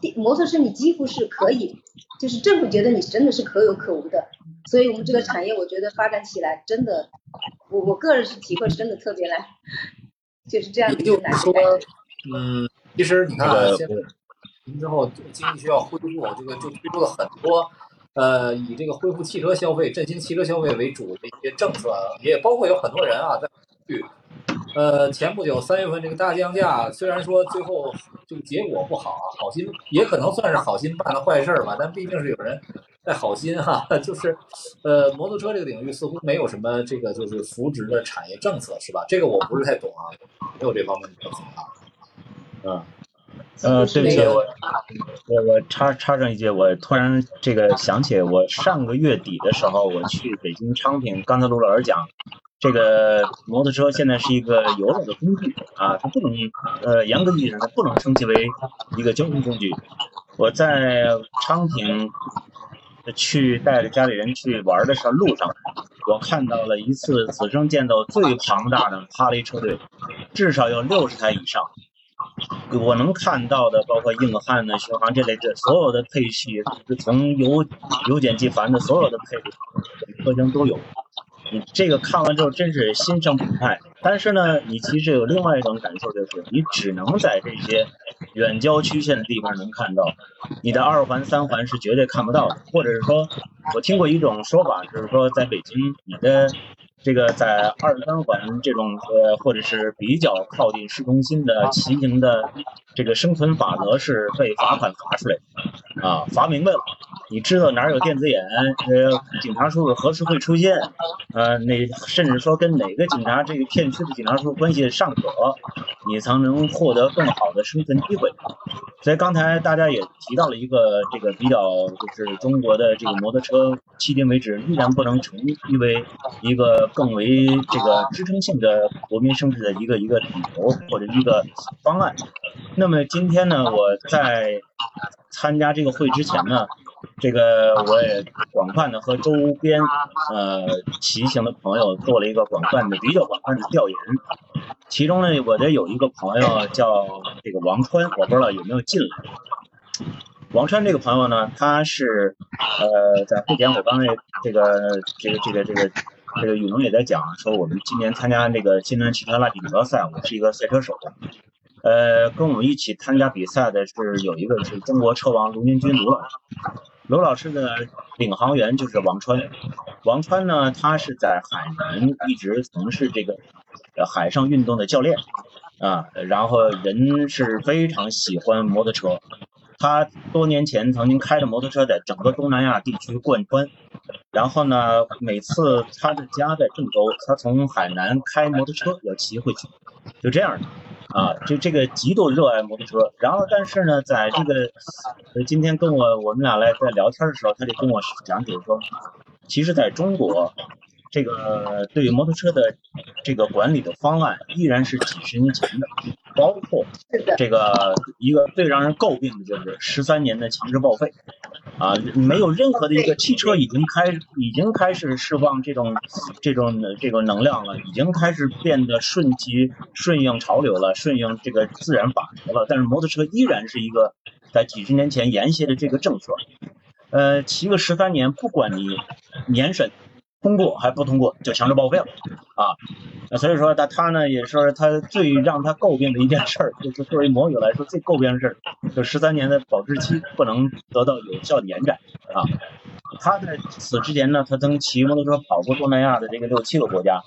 电摩托车你几乎是可以，就是政府觉得你真的是可有可无的，所以我们这个产业我觉得发展起来真的，我我个人是体会是真的特别难，就是这样一个难嗯，其实你看啊，这个现在之后经济需要恢复，这个就推出了很多呃以这个恢复汽车消费、振兴汽车消费为主的一些政策，也包括有很多人啊在去。呃，前不久三月份这个大降价，虽然说最后这个结果不好啊，好心也可能算是好心办了坏事儿吧，但毕竟是有人在好心哈、就是呃摩托车这个领域似乎没有什么这个就是扶植的产业政策是吧？这个我不是太懂啊，没有这方面的政策啊。嗯，呃，对不起，我我我插插上一句，我突然这个想起，我上个月底的时候，我去北京昌平，刚才卢老师讲，这个摩托车现在是一个游乐的工具啊，它不能呃严格意义上它不能称其为一个交通工具。我在昌平去带着家里人去玩的时候，路上我看到了一次此生见到最庞大的哈雷车队，至少有六十台以上。我能看到的，包括硬汉呢、巡航这类的所有的配器，从由由简及繁的所有的配置车型都有。你这个看完之后真是心生澎湃，但是呢，你其实有另外一种感受，就是你只能在这些远郊区县的地方能看到，你的二环、三环是绝对看不到的。或者是说，我听过一种说法，就是说在北京，你的这个在二三环这种呃，或者是比较靠近市中心的骑行的这个生存法则是被罚款罚出来的啊，罚明白了。你知道哪儿有电子眼，呃，警察叔叔何时会出现，呃，那甚至说跟哪个警察这个片区的警察叔叔关系尚可，你才能获得更好的生存机会。所以刚才大家也提到了一个这个比较，就是中国的这个摩托车，迄今为止依然不能成因为一个更为这个支撑性的国民生活的一个一个理由或者一个方案。那么今天呢，我在参加这个会之前呢，这个我也广泛的和周边呃骑行的朋友做了一个广泛的比较广泛的调研。其中呢，我的有一个朋友叫这个王川，我不知道有没有进来。王川这个朋友呢，他是呃在会前我刚才这个这个这个这个这个雨农也在讲说，我们今年参加那个新能源汽车拉力锦标赛，我是一个赛车手。呃，跟我们一起参加比赛的是有一个是中国车王卢明军卢老师，卢老师的领航员就是王川。王川呢，他是在海南一直从事这个海上运动的教练啊，然后人是非常喜欢摩托车。他多年前曾经开着摩托车在整个东南亚地区贯穿，然后呢，每次他的家在郑州，他从海南开摩托车要骑回去，就这样的。啊，就这个极度热爱摩托车，然后但是呢，在这个今天跟我我们俩来在聊天的时候，他就跟我讲解说，其实在中国，这个对摩托车的这个管理的方案依然是几十年前的，包括这个一个最让人诟病的就是十三年的强制报废，啊，没有任何的一个汽车已经开已经开始释放这种这种这个能量了，已经开始变得顺其顺应潮流了，顺应这个自然法则了，但是摩托车依然是一个在几十年前沿袭的这个政策，呃，骑个十三年，不管你年审。通过还不通过就强制报废了。啊，所以说他他呢也是他最让他诟病的一件事儿，就是作为摩友来说最诟病的事儿，就十三年的保质期不能得到有效的延展啊。他在此之前呢，他曾骑摩托车跑过东南亚的这个六七个国家，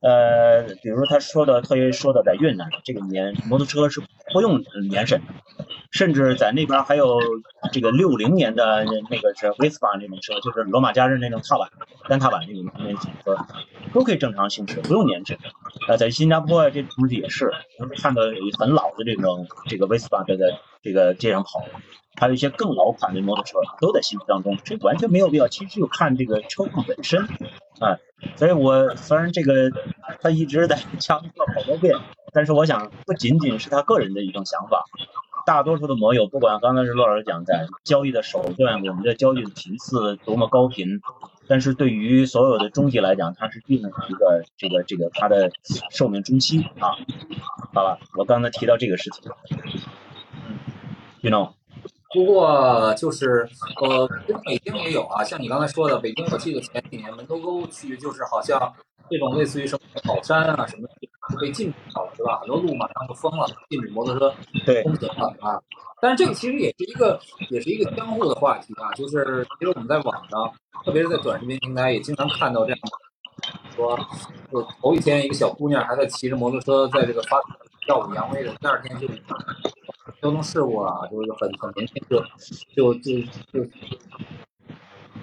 呃，比如他说的特别说的在越南这个年摩托车是不用年审。甚至在那边还有这个六零年的那个是 Vespa 那种车，就是罗马假日那种踏板单踏板那种那种车，都可以正常行驶，不用年审。呃，在新加坡，这东西也是看到有很老的这种这个威斯巴在这个街上跑，还有一些更老款的摩托车都在行驶当中，这完全没有必要。其实就看这个车况本身啊，所以我虽然这个他一直在 强调好多遍，但是我想不仅仅是他个人的一种想法。大多数的摩友，不管刚才是骆老师讲在交易的手段，我们的交易的频次多么高频，但是对于所有的中级来讲，它是定了一个这个这个它的寿命中期啊。好了，我刚才提到这个事情，嗯，you know。不过就是呃，北京也有啊，像你刚才说的，北京我记得前几年门头沟区就是好像这种类似于什么宝山啊什么被禁止了，是吧？很多路马上就封了，禁止摩托车通行了啊。但是这个其实也是一个也是一个相互的话题啊，就是其实我们在网上，特别是在短视频平台也经常看到这样说，就头一天一个小姑娘还在骑着摩托车在这个发耀武扬威的，第二天就。交通事故啊，就是很很年轻就就就就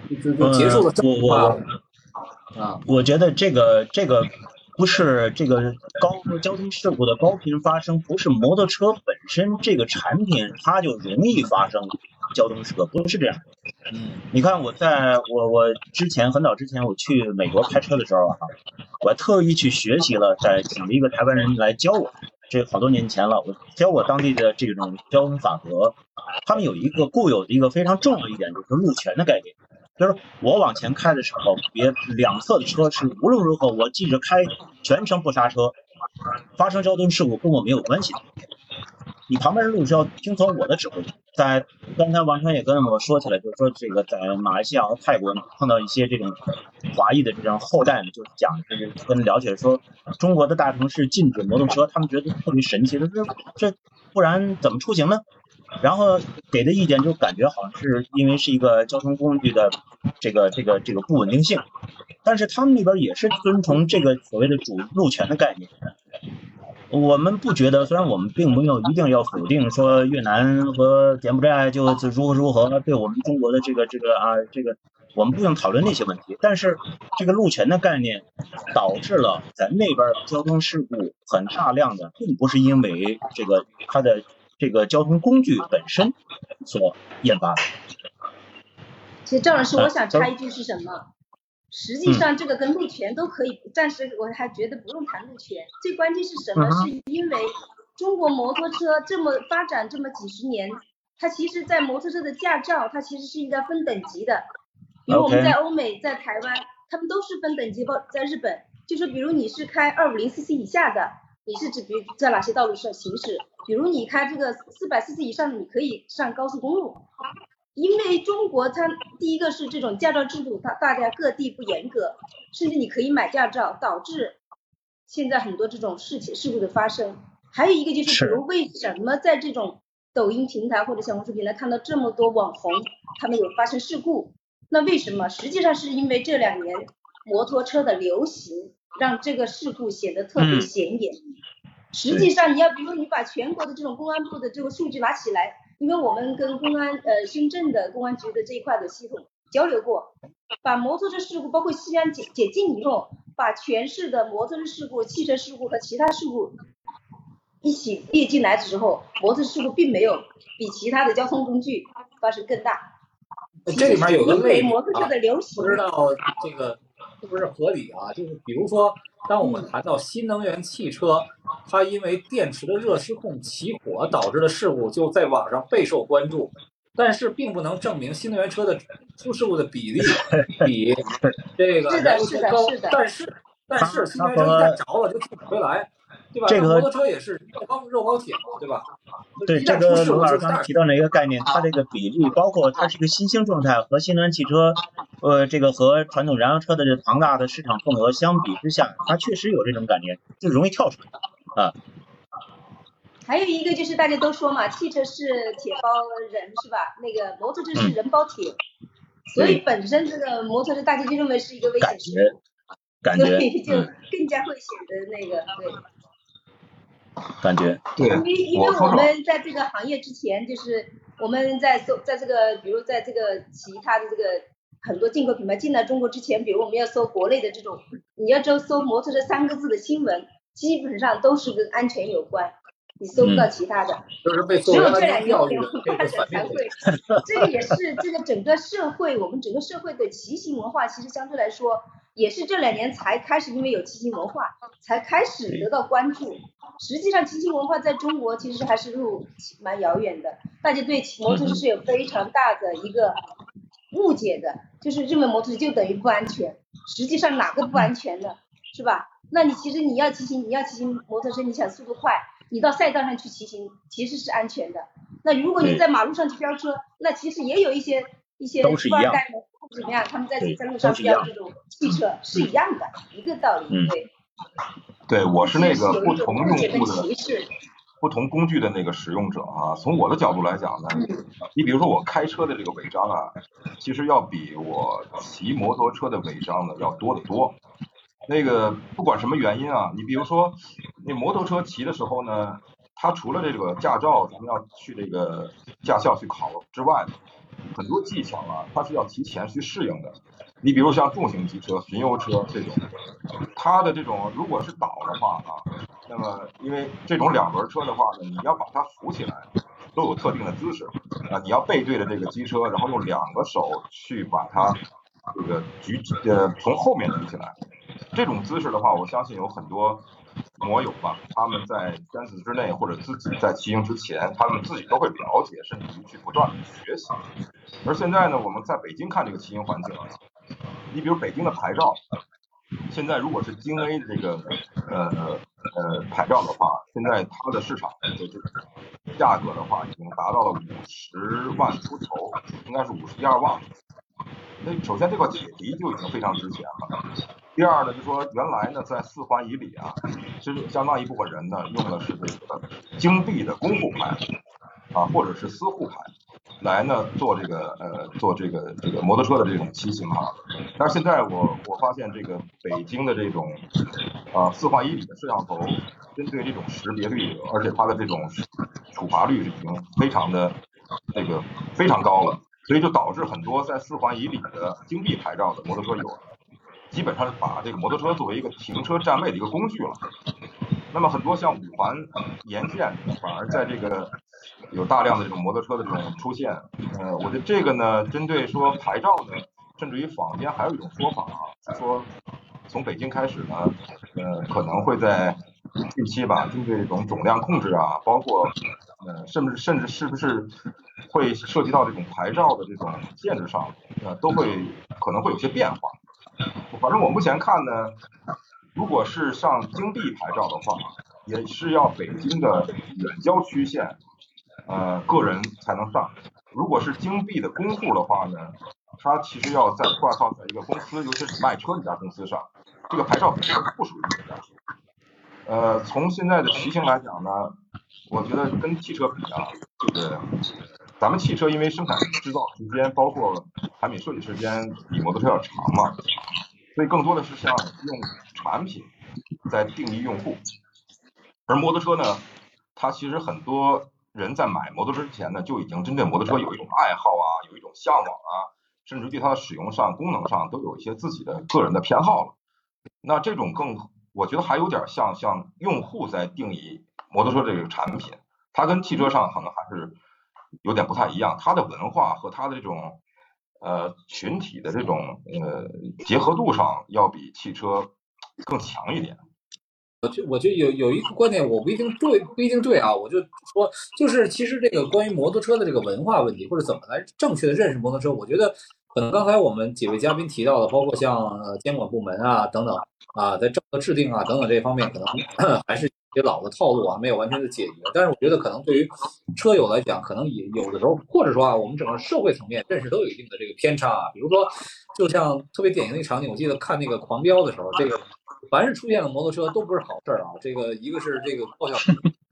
就就结束了这么快啊！我觉得这个这个不是这个高交通事故的高频发生，不是摩托车本身这个产品它就容易发生交通事故，不是这样。嗯，你看我在我我之前很早之前我去美国开车的时候啊，我特意去学习了，在请了一个台湾人来教我。这好多年前了，我教我当地的这种交通法则，他们有一个固有的一个非常重要的一点，就是路权的概念。就是我往前开的时候，别两侧的车是无论如何，我记着开全程不刹车，发生交通事故跟我没有关系。你旁边的路是要听从我的指挥。在刚才王川也跟我说起来，就是说这个在马来西亚和泰国碰到一些这种华裔的这种后代呢，就是讲就是跟了解说中国的大城市禁止摩托车，他们觉得特别神奇，他说这不然怎么出行呢？然后给的意见就感觉好像是因为是一个交通工具的这个这个这个不稳定性，但是他们那边也是遵从这个所谓的主路权的概念。我们不觉得，虽然我们并没有一定要否定说越南和柬埔寨就如何如何对我们中国的这个这个啊这个，我们不用讨论那些问题。但是这个路权的概念导致了在那边交通事故很大量的，并不是因为这个它的这个交通工具本身所引发的。其实赵老师，我想插一句是什么？实际上，这个跟路权都可以，暂时我还觉得不用谈路权。最关键是什么？是因为中国摩托车这么发展这么几十年，它其实，在摩托车的驾照，它其实是应该分等级的。比如我们在欧美，在台湾，他们都是分等级。包在日本，就是比如你是开二五零 cc 以下的，你是指比如在哪些道路上行驶？比如你开这个四百 cc 以上的，你可以上高速公路。因为中国它第一个是这种驾照制度，它大家各地不严格，甚至你可以买驾照，导致现在很多这种事情事故的发生。还有一个就是，比如为什么在这种抖音平台或者小红书平台看到这么多网红，他们有发生事故？那为什么？实际上是因为这两年摩托车的流行，让这个事故显得特别显眼。实际上你要比如你把全国的这种公安部的这个数据拿起来。因为我们跟公安呃深圳的公安局的这一块的系统交流过，把摩托车事故包括西安解解禁以后，把全市的摩托车事故、汽车事故和其他事故一起列进来的时候，摩托车事故并没有比其他的交通工具发生更大。这里面有个类摩托车的流行，不知道这个是不是合理啊？就是比如说，当我们谈到新能源汽车，它因为电池的热失控起火导致的事故，就在网上备受关注。但是并不能证明新能源车的出事故的比例 比这个燃油车高。但是但是新能源车一旦着了就救不回来。对吧？这个摩托车也是肉包肉包铁嘛，对吧？对这个罗老师刚才提到那一个概念，它这个比例包括它是一个新兴状态和新能源汽车，呃，这个和传统燃油车的这庞大的市场份额相比之下，它确实有这种感觉，就容易跳出来啊。还有一个就是大家都说嘛，汽车是铁包人是吧？那个摩托车是人包铁，所以本身这个摩托车大家就认为是一个危险事故，感觉所以就更加会显得那个对。感觉对，因为因为我们在这个行业之前，就是我们在搜，在这个比如在这个其他的这个很多进口品牌进来中国之前，比如我们要搜国内的这种，你要搜搜摩托车三个字的新闻，基本上都是跟安全有关，你搜不到其他的。嗯、就是被只有这两年互联网发展才会，这个也是这个整个社会，我们整个社会的骑行文化其实相对来说。也是这两年才开始，因为有骑行文化，才开始得到关注。实际上，骑行文化在中国其实还是路蛮遥远的。大家对摩托车是有非常大的一个误解的，就是认为摩托车就等于不安全。实际上哪个不安全呢？是吧？那你其实你要骑行，你要骑行摩托车，你想速度快，你到赛道上去骑行其实是安全的。那如果你在马路上去飙车，那其实也有一些一些富二代们。怎么样？他们在在路上飙这种汽车是一样的，一个道理，对。对，我是那个不同用户的不同工具的那个使用者啊。从我的角度来讲呢，你比如说我开车的这个违章啊，其实要比我骑摩托车的违章呢要多得多。那个不管什么原因啊，你比如说那摩托车骑的时候呢，它除了这个驾照咱们要去这个驾校去考之外。很多技巧啊，它是要提前去适应的。你比如像重型机车、巡游车这种，它的这种如果是倒的话啊，那么因为这种两轮车的话呢，你要把它扶起来，都有特定的姿势啊。你要背对着这个机车，然后用两个手去把它这个举呃从后面举起来。这种姿势的话，我相信有很多。摩友吧，他们在圈子之内或者自己在骑行之前，他们自己都会了解，甚至于去不断的学习。而现在呢，我们在北京看这个骑行环境啊，你比如北京的牌照，现在如果是京 A 的这个呃呃牌照的话，现在它的市场就是价格的话，已经达到了五十万出头，应该是五十一二万。那首先这块铁皮就已经非常值钱了。第二呢，就说原来呢，在四环以里啊，其实相当一部分人呢，用的是这个京 B 的公户牌啊，或者是私户牌，来呢做这个呃做这个这个摩托车的这种骑行啊。但是现在我我发现这个北京的这种啊四环以里的摄像头，针对这种识别率，而且它的这种处罚率已经非常的这个非常高了，所以就导致很多在四环以里的京 B 牌照的摩托车友。基本上是把这个摩托车作为一个停车占位的一个工具了。那么很多像五环沿线，反而在这个有大量的这种摩托车的这种出现。呃，我觉得这个呢，针对说牌照呢，甚至于坊间还有一种说法啊，说从北京开始呢，呃，可能会在近期吧，针对这种总量控制啊，包括呃，甚至甚至是不是会涉及到这种牌照的这种限制上，呃，都会可能会有些变化。反正我目前看呢，如果是上京 B 牌照的话，也是要北京的远郊区县，呃，个人才能上。如果是京 B 的公户的话呢，它其实要在挂靠在一个公司，尤其是卖车这家公司上，这个牌照本身不属于你家。呃，从现在的骑行来讲呢，我觉得跟汽车比啊，就是咱们汽车因为生产制造时间，包括产品设计时间比摩托车要长嘛。所以更多的是像用产品在定义用户，而摩托车呢，它其实很多人在买摩托车之前呢，就已经针对摩托车有一种爱好啊，有一种向往啊，甚至对它的使用上、功能上都有一些自己的个人的偏好了。那这种更，我觉得还有点像像用户在定义摩托车这个产品，它跟汽车上可能还是有点不太一样，它的文化和它的这种呃群体的这种呃结合度上要比汽车更强一点。我觉我觉有有一个观点我不一定对不一定对啊，我就说就是其实这个关于摩托车的这个文化问题，或者怎么来正确的认识摩托车，我觉得可能刚才我们几位嘉宾提到的，包括像监管部门啊等等啊，在政策制定啊等等这方面，可能 还是些老的套路啊，没有完全的解决。但是我觉得可能对于车友来讲，可能也有的时候，或者说啊，我们整个社会层面认识都有一定的这个偏差啊。比如说，就像特别典型的一个场景，我记得看那个《狂飙》的时候，这个。凡是出现了摩托车都不是好事儿啊！这个一个是这个高小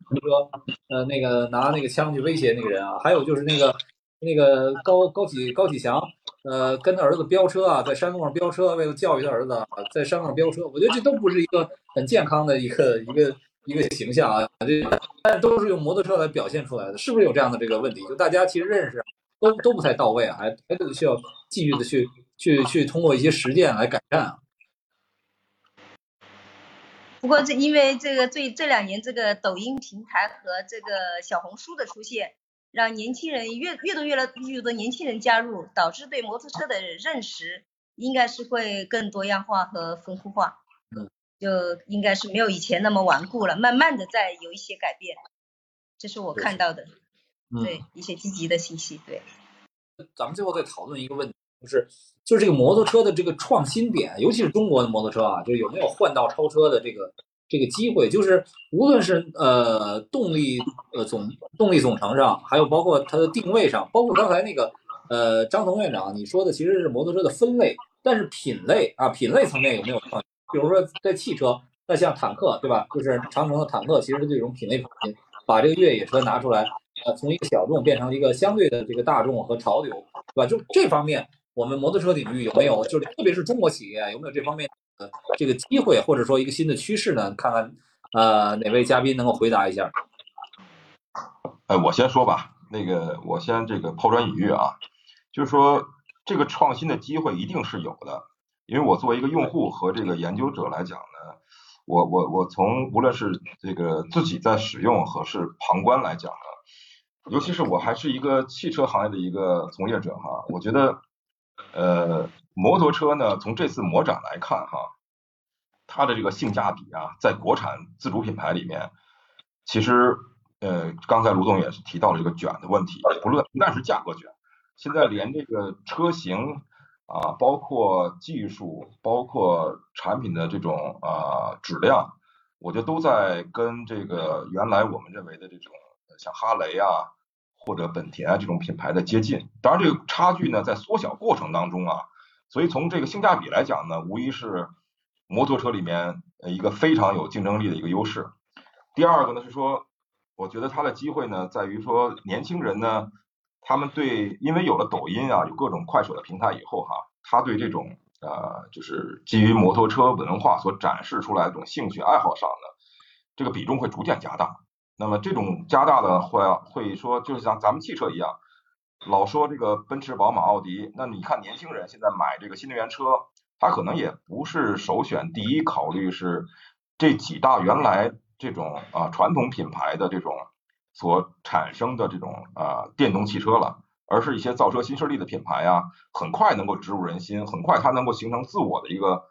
摩托车，呃，那个拿那个枪去威胁那个人啊，还有就是那个那个高高启高启强，呃，跟他儿子飙车啊，在山路上飙车，为了教育他儿子啊，在山路上飙车，我觉得这都不是一个很健康的一个一个一个形象啊！这但都是用摩托车来表现出来的，是不是有这样的这个问题？就大家其实认识都都不太到位啊，还还得需要继续的去去去通过一些实践来改善啊。不过这因为这个最这两年这个抖音平台和这个小红书的出现，让年轻人越越多越来越多年轻人加入，导致对摩托车的认识应该是会更多样化和丰富化。嗯，就应该是没有以前那么顽固了，慢慢的在有一些改变，这是我看到的，对一些积极的信息。对，咱们最后再讨论一个问题，就是就是这个摩托车的这个创新点，尤其是中国的摩托车啊，就有没有换道超车的这个这个机会？就是无论是呃动力呃总动力总成上，还有包括它的定位上，包括刚才那个呃张彤院长你说的，其实是摩托车的分类，但是品类啊品类层面有没有创新？比如说在汽车，那像坦克对吧？就是长城的坦克，其实是这种品类创新，把这个越野车拿出来，呃从一个小众变成一个相对的这个大众和潮流，对吧？就这方面。我们摩托车领域有没有，就是特别是中国企业有没有这方面这个机会，或者说一个新的趋势呢？看看，呃，哪位嘉宾能够回答一下？呃，我先说吧，那个我先这个抛砖引玉啊，就是说这个创新的机会一定是有的，因为我作为一个用户和这个研究者来讲呢，我我我从无论是这个自己在使用和是旁观来讲呢，尤其是我还是一个汽车行业的一个从业者哈，我觉得。呃，摩托车呢，从这次摩展来看哈，它的这个性价比啊，在国产自主品牌里面，其实呃，刚才卢总也是提到了这个卷的问题，不论不但是价格卷，现在连这个车型啊，包括技术，包括产品的这种啊质量，我觉得都在跟这个原来我们认为的这种像哈雷啊。或者本田啊这种品牌的接近，当然这个差距呢在缩小过程当中啊，所以从这个性价比来讲呢，无疑是摩托车里面一个非常有竞争力的一个优势。第二个呢是说，我觉得它的机会呢在于说年轻人呢，他们对因为有了抖音啊，有各种快手的平台以后哈，他对这种呃就是基于摩托车文化所展示出来的这种兴趣爱好上呢，这个比重会逐渐加大。那么这种加大的会会说，就像咱们汽车一样，老说这个奔驰、宝马、奥迪，那你看年轻人现在买这个新能源车，他可能也不是首选，第一考虑是这几大原来这种啊传统品牌的这种所产生的这种啊电动汽车了，而是一些造车新势力的品牌啊，很快能够植入人心，很快它能够形成自我的一个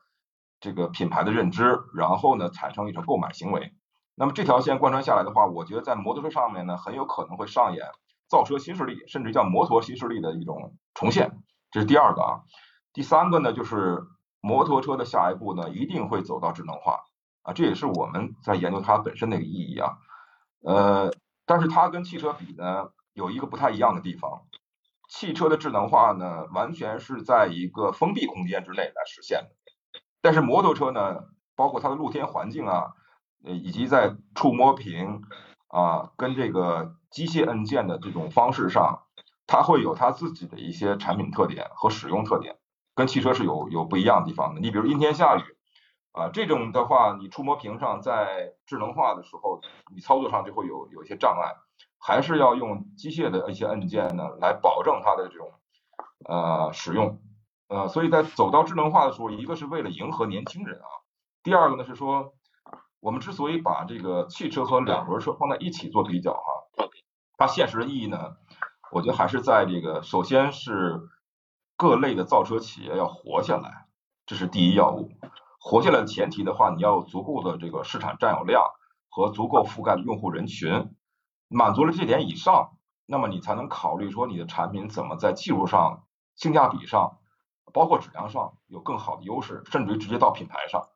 这个品牌的认知，然后呢产生一种购买行为。那么这条线贯穿下来的话，我觉得在摩托车上面呢，很有可能会上演造车新势力，甚至叫摩托新势力的一种重现。这是第二个啊。第三个呢，就是摩托车的下一步呢，一定会走到智能化啊，这也是我们在研究它本身的一个意义啊。呃，但是它跟汽车比呢，有一个不太一样的地方，汽车的智能化呢，完全是在一个封闭空间之内来实现的，但是摩托车呢，包括它的露天环境啊。呃，以及在触摸屏啊，跟这个机械按键的这种方式上，它会有它自己的一些产品特点和使用特点，跟汽车是有有不一样的地方的。你比如阴天下雨啊，这种的话，你触摸屏上在智能化的时候，你操作上就会有有一些障碍，还是要用机械的一些按键呢，来保证它的这种呃使用。呃，所以在走到智能化的时候，一个是为了迎合年轻人啊，第二个呢是说。我们之所以把这个汽车和两轮车放在一起做比较哈，它现实的意义呢，我觉得还是在这个，首先是各类的造车企业要活下来，这是第一要务。活下来的前提的话，你要有足够的这个市场占有量和足够覆盖的用户人群，满足了这点以上，那么你才能考虑说你的产品怎么在技术上、性价比上，包括质量上有更好的优势，甚至于直接到品牌上。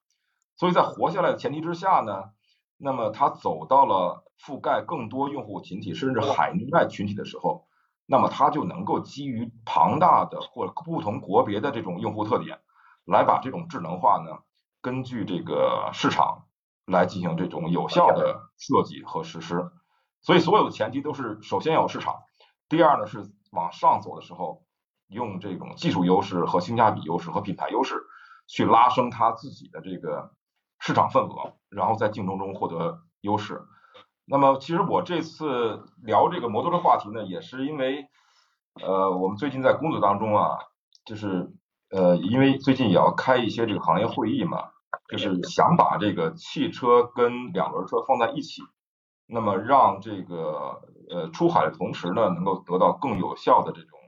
所以在活下来的前提之下呢，那么它走到了覆盖更多用户群体，甚至海内外群体的时候，那么它就能够基于庞大的或者不同国别的这种用户特点，来把这种智能化呢，根据这个市场来进行这种有效的设计和实施。所以所有的前提都是首先要有市场，第二呢是往上走的时候，用这种技术优势和性价比优势和品牌优势去拉升它自己的这个。市场份额，然后在竞争中获得优势。那么，其实我这次聊这个摩托车话题呢，也是因为，呃，我们最近在工作当中啊，就是呃，因为最近也要开一些这个行业会议嘛，就是想把这个汽车跟两轮车放在一起，那么让这个呃出海的同时呢，能够得到更有效的这种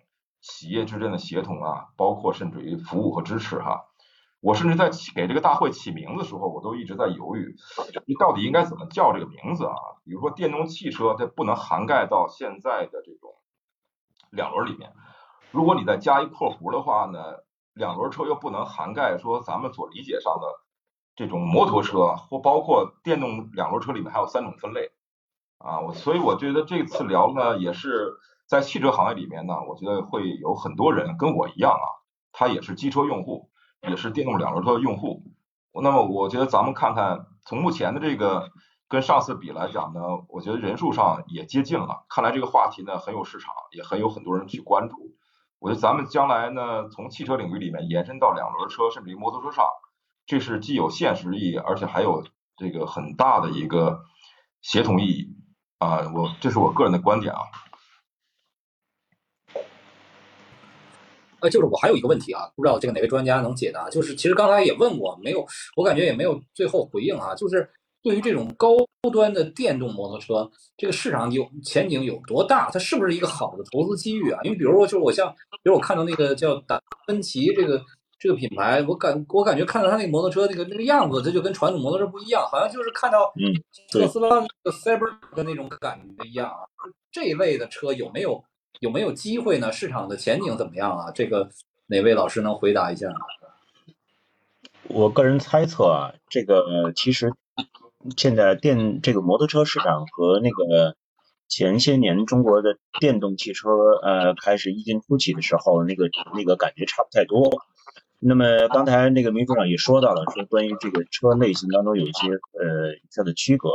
企业之间的协同啊，包括甚至于服务和支持哈。我甚至在起给这个大会起名字的时候，我都一直在犹豫，你到底应该怎么叫这个名字啊？比如说电动汽车，它不能涵盖到现在的这种两轮里面。如果你再加一括弧的话呢，两轮车又不能涵盖说咱们所理解上的这种摩托车，或包括电动两轮车里面还有三种分类啊。我所以我觉得这次聊呢，也是在汽车行业里面呢，我觉得会有很多人跟我一样啊，他也是机车用户。也是电动两轮车的用户，那么我觉得咱们看看从目前的这个跟上次比来讲呢，我觉得人数上也接近了。看来这个话题呢很有市场，也很有很多人去关注。我觉得咱们将来呢从汽车领域里面延伸到两轮车甚至于摩托车上，这是既有现实意义，而且还有这个很大的一个协同意义啊。我这是我个人的观点啊。呃，就是我还有一个问题啊，不知道这个哪位专家能解答？就是其实刚才也问过，没有，我感觉也没有最后回应啊。就是对于这种高端的电动摩托车，这个市场有前景有多大？它是不是一个好的投资机遇啊？因为比如说，就是我像，比如我看到那个叫达芬奇这个这个品牌，我感我感觉看到它那个摩托车那个那个样子，它就跟传统摩托车不一样，好像就是看到特斯拉那个 Cyber 的那种感觉一样啊。这一类的车有没有？有没有机会呢？市场的前景怎么样啊？这个哪位老师能回答一下？我个人猜测啊，这个其实现在电这个摩托车市场和那个前些年中国的电动汽车呃开始异军突起的时候，那个那个感觉差不太多。那么刚才那个明处长也说到了，说关于这个车类型当中有一些呃它的区隔。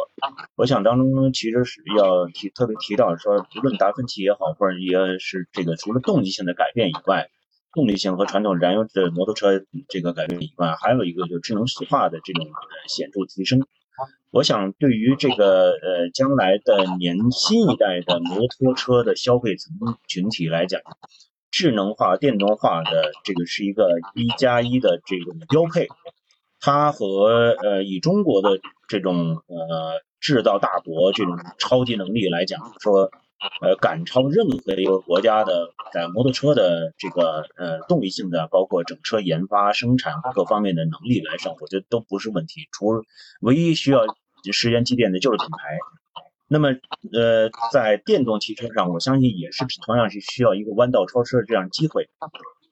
我想当中其实是要提特别提到说，无论达芬奇也好，或者也是这个除了动力性的改变以外，动力性和传统燃油的摩托车这个改变以外，还有一个就是智能化的这种显著提升。我想对于这个呃将来的年新一代的摩托车的消费层群体来讲。智能化、电动化的这个是一个一加一的这种标配，它和呃以中国的这种呃制造大国这种超级能力来讲，说呃赶超任何一个国家的在摩托车的这个呃动力性的，包括整车研发、生产各方面的能力来上，我觉得都不是问题。除唯一需要时间积淀的就是品牌。那么，呃，在电动汽车上，我相信也是同样是需要一个弯道超车的这样机会。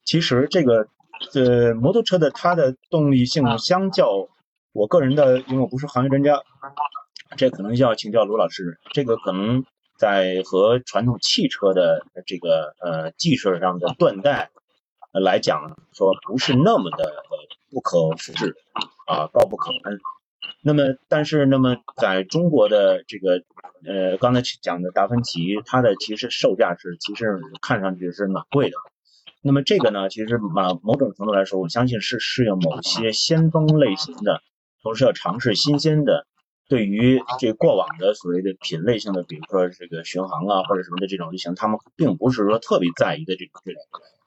其实这个，呃，摩托车的它的动力性相较，我个人的，因为我不是行业专家，这可能要请教卢老师。这个可能在和传统汽车的这个呃技术上的断代来讲，说不是那么的不可复制啊，高不可攀。那么，但是，那么在中国的这个，呃，刚才讲的达芬奇，它的其实售价是，其实看上去是蛮贵的。那么这个呢，其实某某种程度来说，我相信是适应某些先锋类型的，同时要尝试新鲜的。对于这过往的所谓的品类性的，比如说这个巡航啊或者什么的这种类型，他们并不是说特别在意的这种这种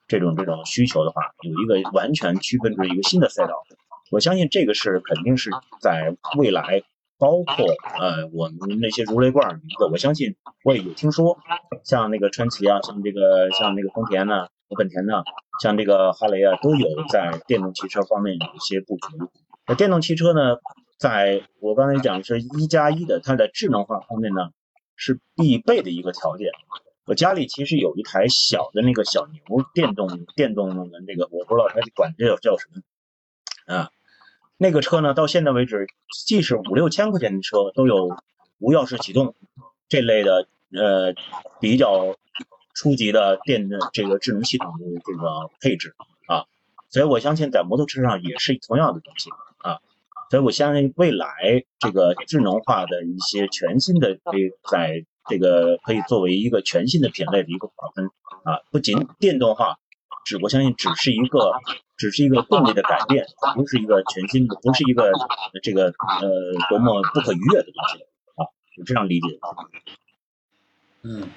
这种这种需求的话，有一个完全区分出一个新的赛道。我相信这个是肯定是在未来，包括呃我们那些如雷贯耳名字，我相信我也有听说，像那个川崎啊，像这个像那个丰田呢，和本田呢，像这个哈雷啊，都有在电动汽车方面有一些布局。那电动汽车呢，在我刚才讲的是一加一的，它的智能化方面呢，是必备的一个条件。我家里其实有一台小的那个小牛电动电动的那个，我不知道它管这叫叫什么啊。那个车呢，到现在为止，即使五六千块钱的车，都有无钥匙启动这类的呃比较初级的电的这个智能系统的这个配置啊。所以我相信在摩托车上也是同样的东西啊。所以我相信未来这个智能化的一些全新的这在这个可以作为一个全新的品类的一个划分啊，不仅电动化。只我相信只是一个，只是一个动力的改变，不是一个全新的，不是一个这个呃多么不可逾越的东西啊，是这样理解。嗯，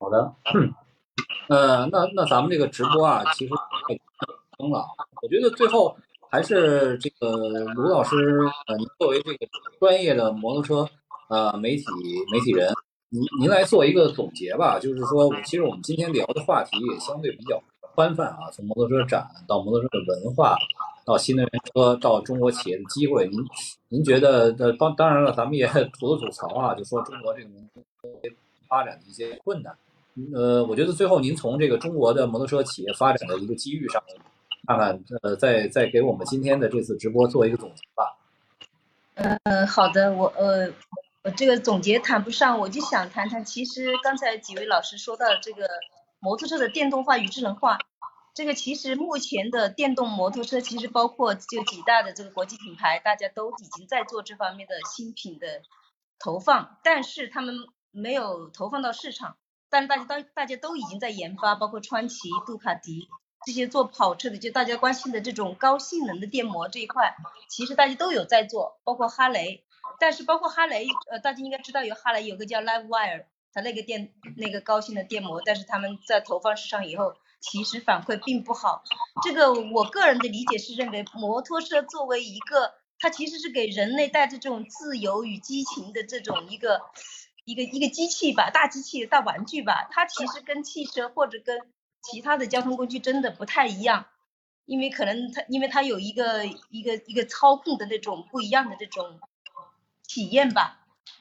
好的，呃，那那咱们这个直播啊，其实快崩了。我觉得最后还是这个卢老师，呃，作为这个专业的摩托车呃媒体媒体人。您您来做一个总结吧，就是说，其实我们今天聊的话题也相对比较宽泛啊，从摩托车展到摩托车的文化，到新能源车，到中国企业的机会，您您觉得呃，当当然了，咱们也吐了吐槽啊，就说中国这个摩托车发展的一些困难，呃，我觉得最后您从这个中国的摩托车企业发展的一个机遇上，看看呃，再再给我们今天的这次直播做一个总结吧。呃，好的，我呃。我这个总结谈不上，我就想谈谈，其实刚才几位老师说到这个摩托车的电动化与智能化，这个其实目前的电动摩托车，其实包括就几大的这个国际品牌，大家都已经在做这方面的新品的投放，但是他们没有投放到市场，但大家大大家都已经在研发，包括川崎、杜卡迪这些做跑车的，就大家关心的这种高性能的电摩这一块，其实大家都有在做，包括哈雷。但是包括哈雷，呃，大家应该知道有哈雷有个叫 LiveWire，它那个电那个高性能电摩，但是他们在投放市场以后，其实反馈并不好。这个我个人的理解是认为，摩托车作为一个，它其实是给人类带着这种自由与激情的这种一个一个一个机器吧，大机器大玩具吧，它其实跟汽车或者跟其他的交通工具真的不太一样，因为可能它因为它有一个一个一个操控的那种不一样的这种。体验吧，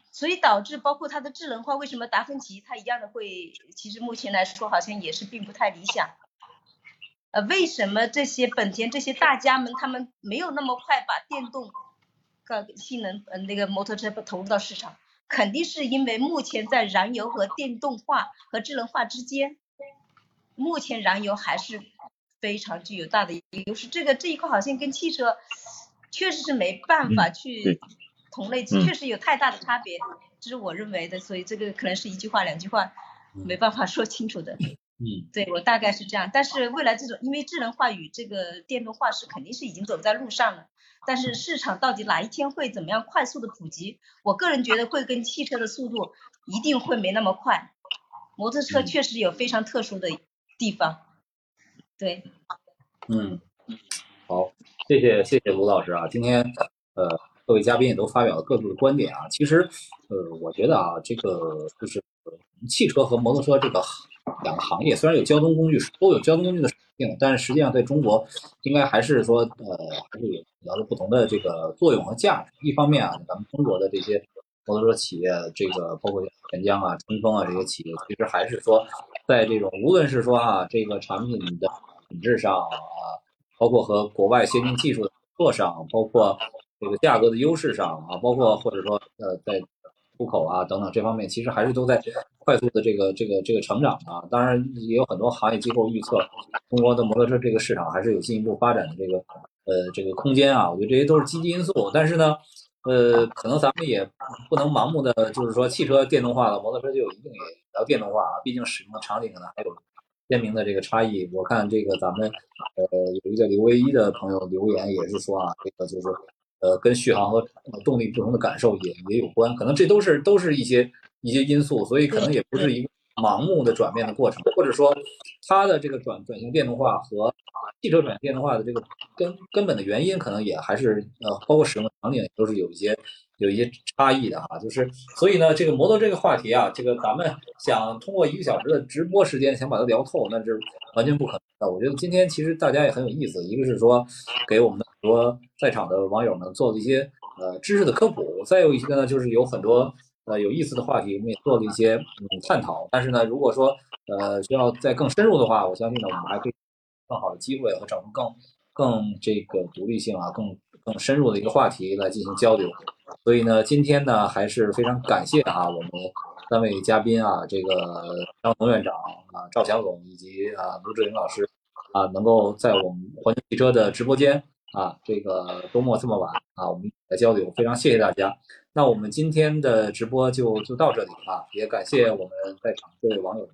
所以导致包括它的智能化，为什么达芬奇它一样的会，其实目前来说好像也是并不太理想。呃，为什么这些本田这些大家们他们没有那么快把电动个性能呃那个摩托车投入到市场？肯定是因为目前在燃油和电动化和智能化之间，目前燃油还是非常具有大的优势。这个这一块好像跟汽车确实是没办法去。同类确实有太大的差别，这是我认为的，所以这个可能是一句话两句话没办法说清楚的。嗯，对我大概是这样，但是未来这种因为智能化与这个电动化是肯定是已经走在路上了，但是市场到底哪一天会怎么样快速的普及？我个人觉得会跟汽车的速度一定会没那么快，摩托车确实有非常特殊的地方。对，嗯，好，谢谢谢谢卢老师啊，今天呃。各位嘉宾也都发表了各自的观点啊。其实，呃，我觉得啊，这个就是汽车和摩托车这个两个行业，虽然有交通工具都有交通工具的属性，但是实际上在中国应该还是说，呃，还是有有着不同的这个作用和价值。一方面啊，咱们中国的这些摩托车企业，这个包括钱江啊、春风啊这些企业，其实还是说，在这种无论是说啊这个产品的品质上啊，包括和国外先进技术的合作上，包括。这个价格的优势上啊，包括或者说呃，在出口啊等等这方面，其实还是都在快速的这个这个这个成长啊。当然也有很多行业机构预测，中国的摩托车这个市场还是有进一步发展的这个呃这个空间啊。我觉得这些都是积极因素。但是呢，呃，可能咱们也不能盲目的就是说汽车电动化了，摩托车就一定也要电动化啊。毕竟使用的场景可能还有鲜明的这个差异。我看这个咱们呃有一个刘唯一的朋友留言也是说啊，这个就是。呃，跟续航和动力不同的感受也也有关，可能这都是都是一些一些因素，所以可能也不是一个盲目的转变的过程，或者说它的这个转转型电动化和汽车转型电动化的这个根根本的原因，可能也还是呃，包括使用场景都是有一些有一些差异的哈。就是所以呢，这个摩托这个话题啊，这个咱们想通过一个小时的直播时间想把它聊透，那是完全不可能的。我觉得今天其实大家也很有意思，一个是说给我们的很多在场的网友们做了一些呃知识的科普，再有一个呢就是有很多。呃，有意思的话题，我们也做了一些嗯探讨。但是呢，如果说呃需要再更深入的话，我相信呢，我们还可以更好的机会和找出更更这个独立性啊，更更深入的一个话题来进行交流。所以呢，今天呢还是非常感谢啊我们三位嘉宾啊，这个张鹏院长啊、赵强总以及啊卢志林老师啊，能够在我们环球汽车的直播间啊，这个周末这么晚啊，我们来交流，非常谢谢大家。那我们今天的直播就就到这里啊，也感谢我们在场各位网友的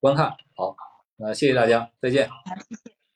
观看。好，那谢谢大家，再见。